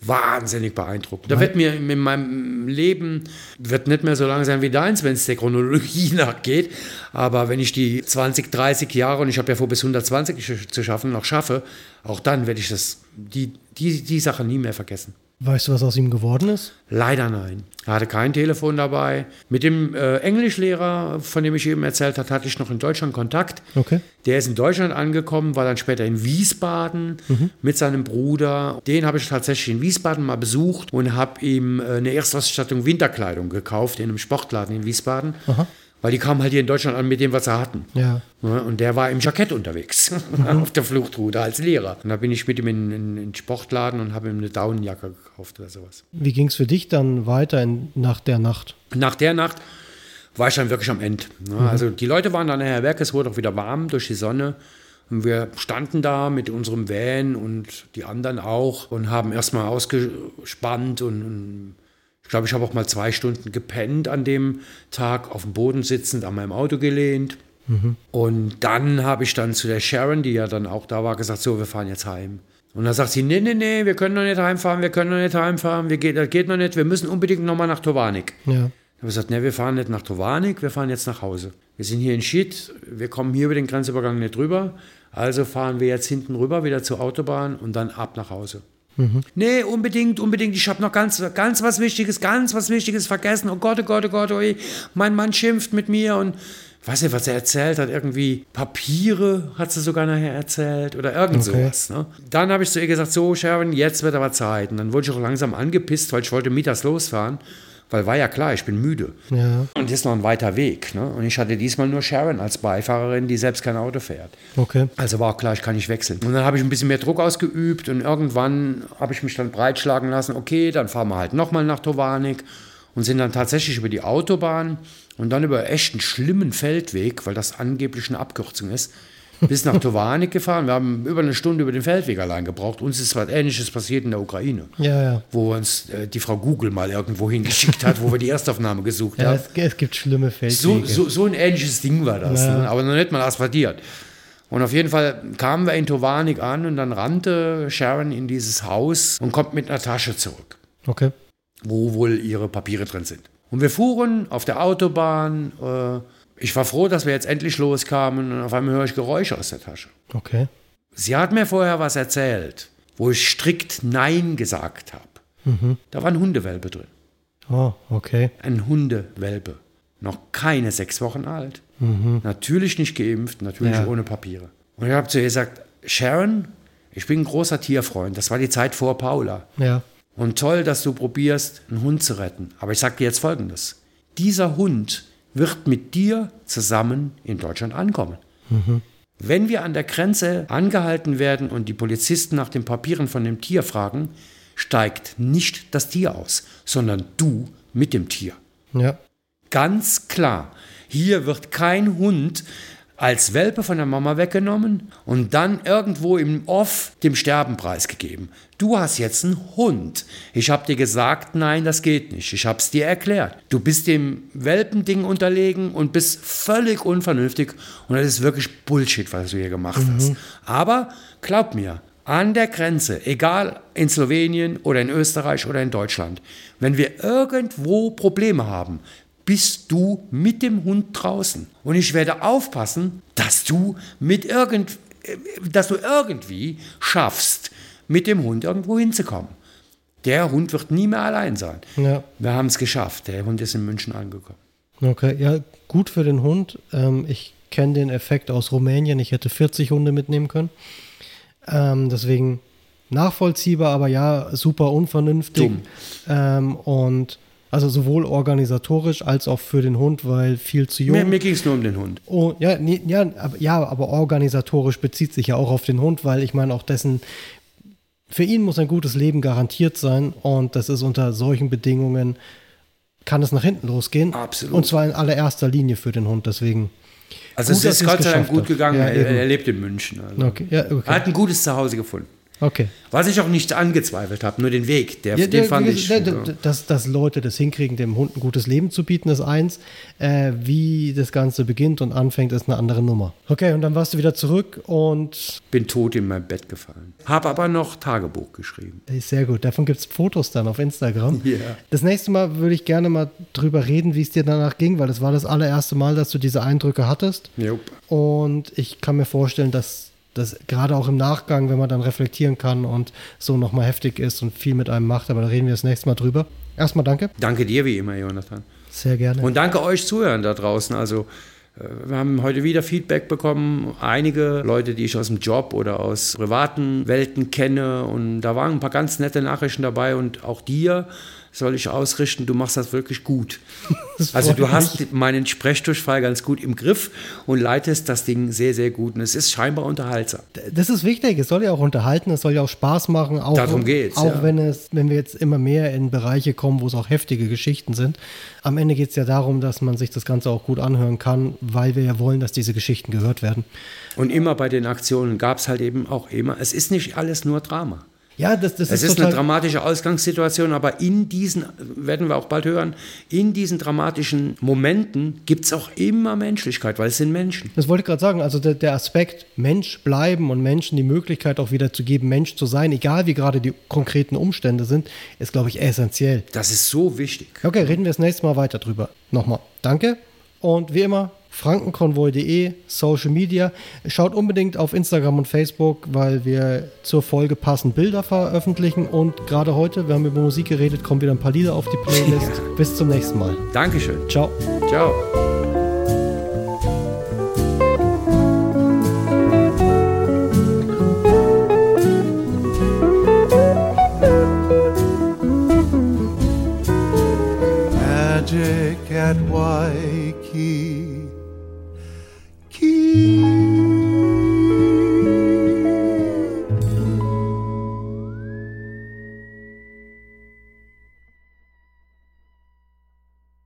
Speaker 2: wahnsinnig beeindruckend. Da wird mir in meinem Leben, wird nicht mehr so lang sein wie deins, wenn es der Chronologie [LAUGHS] nachgeht. Aber wenn ich die 20, 30 Jahre, und ich habe ja vor bis 120 sch- zu schaffen, noch schaffe, auch dann werde ich das, die, die, die Sache nie mehr vergessen.
Speaker 1: Weißt du, was aus ihm geworden ist?
Speaker 2: Leider nein. Er hatte kein Telefon dabei. Mit dem äh, Englischlehrer, von dem ich eben erzählt habe, hatte ich noch in Deutschland Kontakt.
Speaker 1: Okay.
Speaker 2: Der ist in Deutschland angekommen, war dann später in Wiesbaden
Speaker 1: Mhm.
Speaker 2: mit seinem Bruder. Den habe ich tatsächlich in Wiesbaden mal besucht und habe ihm äh, eine Erstausstattung Winterkleidung gekauft in einem Sportladen in Wiesbaden.
Speaker 1: Aha.
Speaker 2: Weil die kamen halt hier in Deutschland an mit dem, was sie hatten.
Speaker 1: Ja.
Speaker 2: Und der war im Jackett unterwegs, [LAUGHS] auf der Fluchtroute als Lehrer. Und da bin ich mit ihm in, den Sportladen und habe ihm eine Daunenjacke gekauft oder sowas.
Speaker 1: Wie ging es für dich dann weiter in, nach der Nacht?
Speaker 2: Nach der Nacht war ich dann wirklich am Ende. Ne? Also die Leute waren dann nachher weg, es wurde auch wieder warm durch die Sonne. Und wir standen da mit unserem Van und die anderen auch und haben erstmal ausgespannt und, und ich glaube, ich habe auch mal zwei Stunden gepennt an dem Tag, auf dem Boden sitzend, an meinem Auto gelehnt. Und dann habe ich dann zu der Sharon, die ja dann auch da war, gesagt, so, wir fahren jetzt heim. Und dann sagt sie, nee, nee, nee, wir können noch nicht heimfahren, wir können noch nicht heimfahren, wir geht, das geht noch nicht, wir müssen unbedingt nochmal nach Tovanik.
Speaker 1: Ja.
Speaker 2: Ich habe gesagt, ne, wir fahren nicht nach Tovanik, wir fahren jetzt nach Hause. Wir sind hier in Schied, wir kommen hier über den Grenzübergang nicht drüber, also fahren wir jetzt hinten rüber wieder zur Autobahn und dann ab nach Hause. Nee, unbedingt, unbedingt. Ich habe noch ganz, ganz was Wichtiges, ganz was Wichtiges vergessen. Oh Gott, oh Gott, oh Gott, oh, mein Mann schimpft mit mir und weiß nicht, was er erzählt hat. Irgendwie Papiere hat sie sogar nachher erzählt oder irgend
Speaker 1: Okay.
Speaker 2: sowas. Ne? Dann habe ich zu ihr gesagt, so Sharon, jetzt wird aber Zeit. Und dann wurde ich auch langsam angepisst, weil ich wollte mittags losfahren. Weil war ja klar, ich bin müde.
Speaker 1: Ja.
Speaker 2: Und ist noch ein weiter Weg. Ne? Und ich hatte diesmal nur Sharon als Beifahrerin, die selbst kein Auto fährt.
Speaker 1: Okay.
Speaker 2: Also war auch klar, ich kann nicht wechseln. Und dann habe ich ein bisschen mehr Druck ausgeübt und irgendwann habe ich mich dann breitschlagen lassen, okay, dann fahren wir halt nochmal nach Tovanik und sind dann tatsächlich über die Autobahn und dann über echt einen schlimmen Feldweg, weil das angeblich eine Abkürzung ist, bis nach Tovanik gefahren. Wir haben über eine Stunde über den Feldweg allein gebraucht. Uns ist was Ähnliches passiert in der Ukraine,
Speaker 1: Ja, ja.
Speaker 2: wo uns äh, die Frau Google mal irgendwo hingeschickt hat, wo wir die Erstaufnahme gesucht
Speaker 1: ja
Speaker 2: haben.
Speaker 1: es, es gibt schlimme
Speaker 2: So,
Speaker 1: Feldwege.
Speaker 2: so, so ein ähnliches Ding war das, ne? aber noch nicht mal asphaltiert. Und auf jeden Fall kamen wir in Tovanik an und dann rannte Sharon in dieses Haus und kommt mit einer Tasche zurück,
Speaker 1: Okay.
Speaker 2: wo wohl ihre Papiere drin sind. Und wir fuhren auf der Autobahn. Äh, ich war froh, dass wir jetzt endlich loskamen und auf einmal höre ich Geräusche aus der Tasche.
Speaker 1: Okay.
Speaker 2: Sie hat mir vorher was erzählt, wo ich strikt Nein gesagt habe. Da war ein Hundewelpe drin.
Speaker 1: Oh, okay.
Speaker 2: ein Hundewelpe. Noch keine sechs Wochen alt. Natürlich nicht geimpft, natürlich
Speaker 1: Ja.
Speaker 2: ohne Papiere. Und ich habe zu ihr gesagt, Sharon, ich bin ein großer Tierfreund. Das war die Zeit vor Paula.
Speaker 1: Ja.
Speaker 2: Und toll, dass du probierst, einen Hund zu retten. Aber ich sage dir jetzt Folgendes. Dieser Hund wird mit dir zusammen in Deutschland ankommen. Wenn wir an der Grenze angehalten werden und die Polizisten nach den Papieren von dem Tier fragen, steigt nicht das Tier aus, sondern du mit dem Tier.
Speaker 1: Ja.
Speaker 2: Ganz klar. Hier wird kein Hund als Welpe von der Mama weggenommen und dann irgendwo im Off dem Sterben preisgegeben. Du hast jetzt einen Hund. Ich habe dir gesagt, nein, das geht nicht. Ich habe es dir erklärt. Du bist dem Welpending unterlegen und bist völlig unvernünftig und das ist wirklich Bullshit, was du hier gemacht hast. Aber glaub mir, an der Grenze, egal in Slowenien oder in Österreich oder in Deutschland, wenn wir irgendwo Probleme haben, bist du mit dem Hund draußen. Und ich werde aufpassen, dass du mit irgend, äh, dass du irgendwie schaffst, mit dem Hund irgendwo hinzukommen. Der Hund wird nie mehr allein sein.
Speaker 1: Ja.
Speaker 2: Wir haben es geschafft. Der Hund ist in München angekommen.
Speaker 1: Okay. Ja, gut für den Hund. Ähm, ich kenne den Effekt aus Rumänien. Ich hätte 40 Hunde mitnehmen können. Ähm, deswegen nachvollziehbar, aber ja, super unvernünftig. Ähm, und also sowohl organisatorisch als auch für den Hund, weil viel zu jung.
Speaker 2: Mir, mir ging es nur um den Hund.
Speaker 1: Oh, ja, nee, ja, aber, ja, aber organisatorisch bezieht sich ja auch auf den Hund, weil ich meine auch dessen, für ihn muss ein gutes Leben garantiert sein und das ist unter solchen Bedingungen, kann es nach hinten losgehen.
Speaker 2: Absolut.
Speaker 1: Und zwar in allererster Linie für den Hund, deswegen.
Speaker 2: Also
Speaker 1: Gut,
Speaker 2: es ist Gott sei Dank gut gegangen.
Speaker 1: Ja,
Speaker 2: er, er lebt in München. Also.
Speaker 1: Okay, ja, okay.
Speaker 2: Er hat ein gutes Zuhause gefunden.
Speaker 1: Okay.
Speaker 2: Was ich auch nicht angezweifelt habe, nur den Weg, der,
Speaker 1: Ja,
Speaker 2: den
Speaker 1: der-
Speaker 2: fand
Speaker 1: wie
Speaker 2: ich.
Speaker 1: Dass, dass Leute das hinkriegen, dem Hund ein gutes Leben zu bieten, ist eins. Äh, wie das Ganze beginnt und anfängt, ist eine andere Nummer. Okay, und dann warst du wieder zurück und
Speaker 2: bin tot in mein Bett gefallen. Habe aber noch Tagebuch geschrieben.
Speaker 1: Sehr gut. Davon gibt es Fotos dann auf Instagram.
Speaker 2: Ja.
Speaker 1: Das nächste Mal würde ich gerne mal drüber reden, wie es dir danach ging, weil das war das allererste Mal, dass du diese Eindrücke hattest.
Speaker 2: Jupp.
Speaker 1: Und ich kann mir vorstellen, dass das gerade auch im Nachgang, wenn man dann reflektieren kann und so nochmal heftig ist und viel mit einem macht, aber da reden wir das nächste Mal drüber. Erstmal danke.
Speaker 2: Danke dir wie immer, Jonathan.
Speaker 1: Sehr gerne.
Speaker 2: Und danke euch Zuhören da draußen. Also äh, wir haben heute wieder Feedback bekommen. Einige Leute, die ich aus dem Job oder aus privaten Welten kenne. Und da waren ein paar ganz nette Nachrichten dabei. Und auch dir soll ich ausrichten, du machst das wirklich gut. [LAUGHS] Das also du hast mich. meinen Sprechdurchfall ganz gut im Griff und leitest das Ding sehr, sehr gut. Und es ist scheinbar unterhaltsam.
Speaker 1: Das ist wichtig. Es soll ja auch unterhalten, es soll ja auch Spaß machen. Auch,
Speaker 2: Darum geht's.
Speaker 1: Auch ja. wenn, es, wenn wir jetzt immer mehr in Bereiche kommen, wo es auch heftige Geschichten sind. Am Ende geht es ja darum, dass man sich das Ganze auch gut anhören kann, weil wir ja wollen, dass diese Geschichten gehört werden.
Speaker 2: Und immer bei den Aktionen gab es halt eben auch immer, es ist nicht alles nur Drama.
Speaker 1: Ja, das, das
Speaker 2: es ist, ist eine dramatische Ausgangssituation, aber in diesen, werden wir auch bald hören, in diesen dramatischen Momenten gibt es auch immer Menschlichkeit, weil es sind Menschen.
Speaker 1: Das wollte ich gerade sagen. Also der, der, Aspekt Mensch bleiben und Menschen die Möglichkeit auch wieder zu geben, Mensch zu sein, egal wie gerade die konkreten Umstände sind, ist, glaube ich, essentiell.
Speaker 2: Das ist so wichtig.
Speaker 1: Okay, reden wir das nächste Mal weiter drüber. Nochmal. Danke. Und wie immer, frankenkonvoi.de, Social Media. Schaut unbedingt auf Instagram und Facebook, weil wir zur Folge passend Bilder veröffentlichen. Und gerade heute, wir haben über Musik geredet, kommen wieder ein paar Lieder auf die Playlist. Ja. Bis zum nächsten Mal.
Speaker 2: Dankeschön.
Speaker 1: Ciao.
Speaker 2: Ciao.
Speaker 3: Magic at Waikiki you.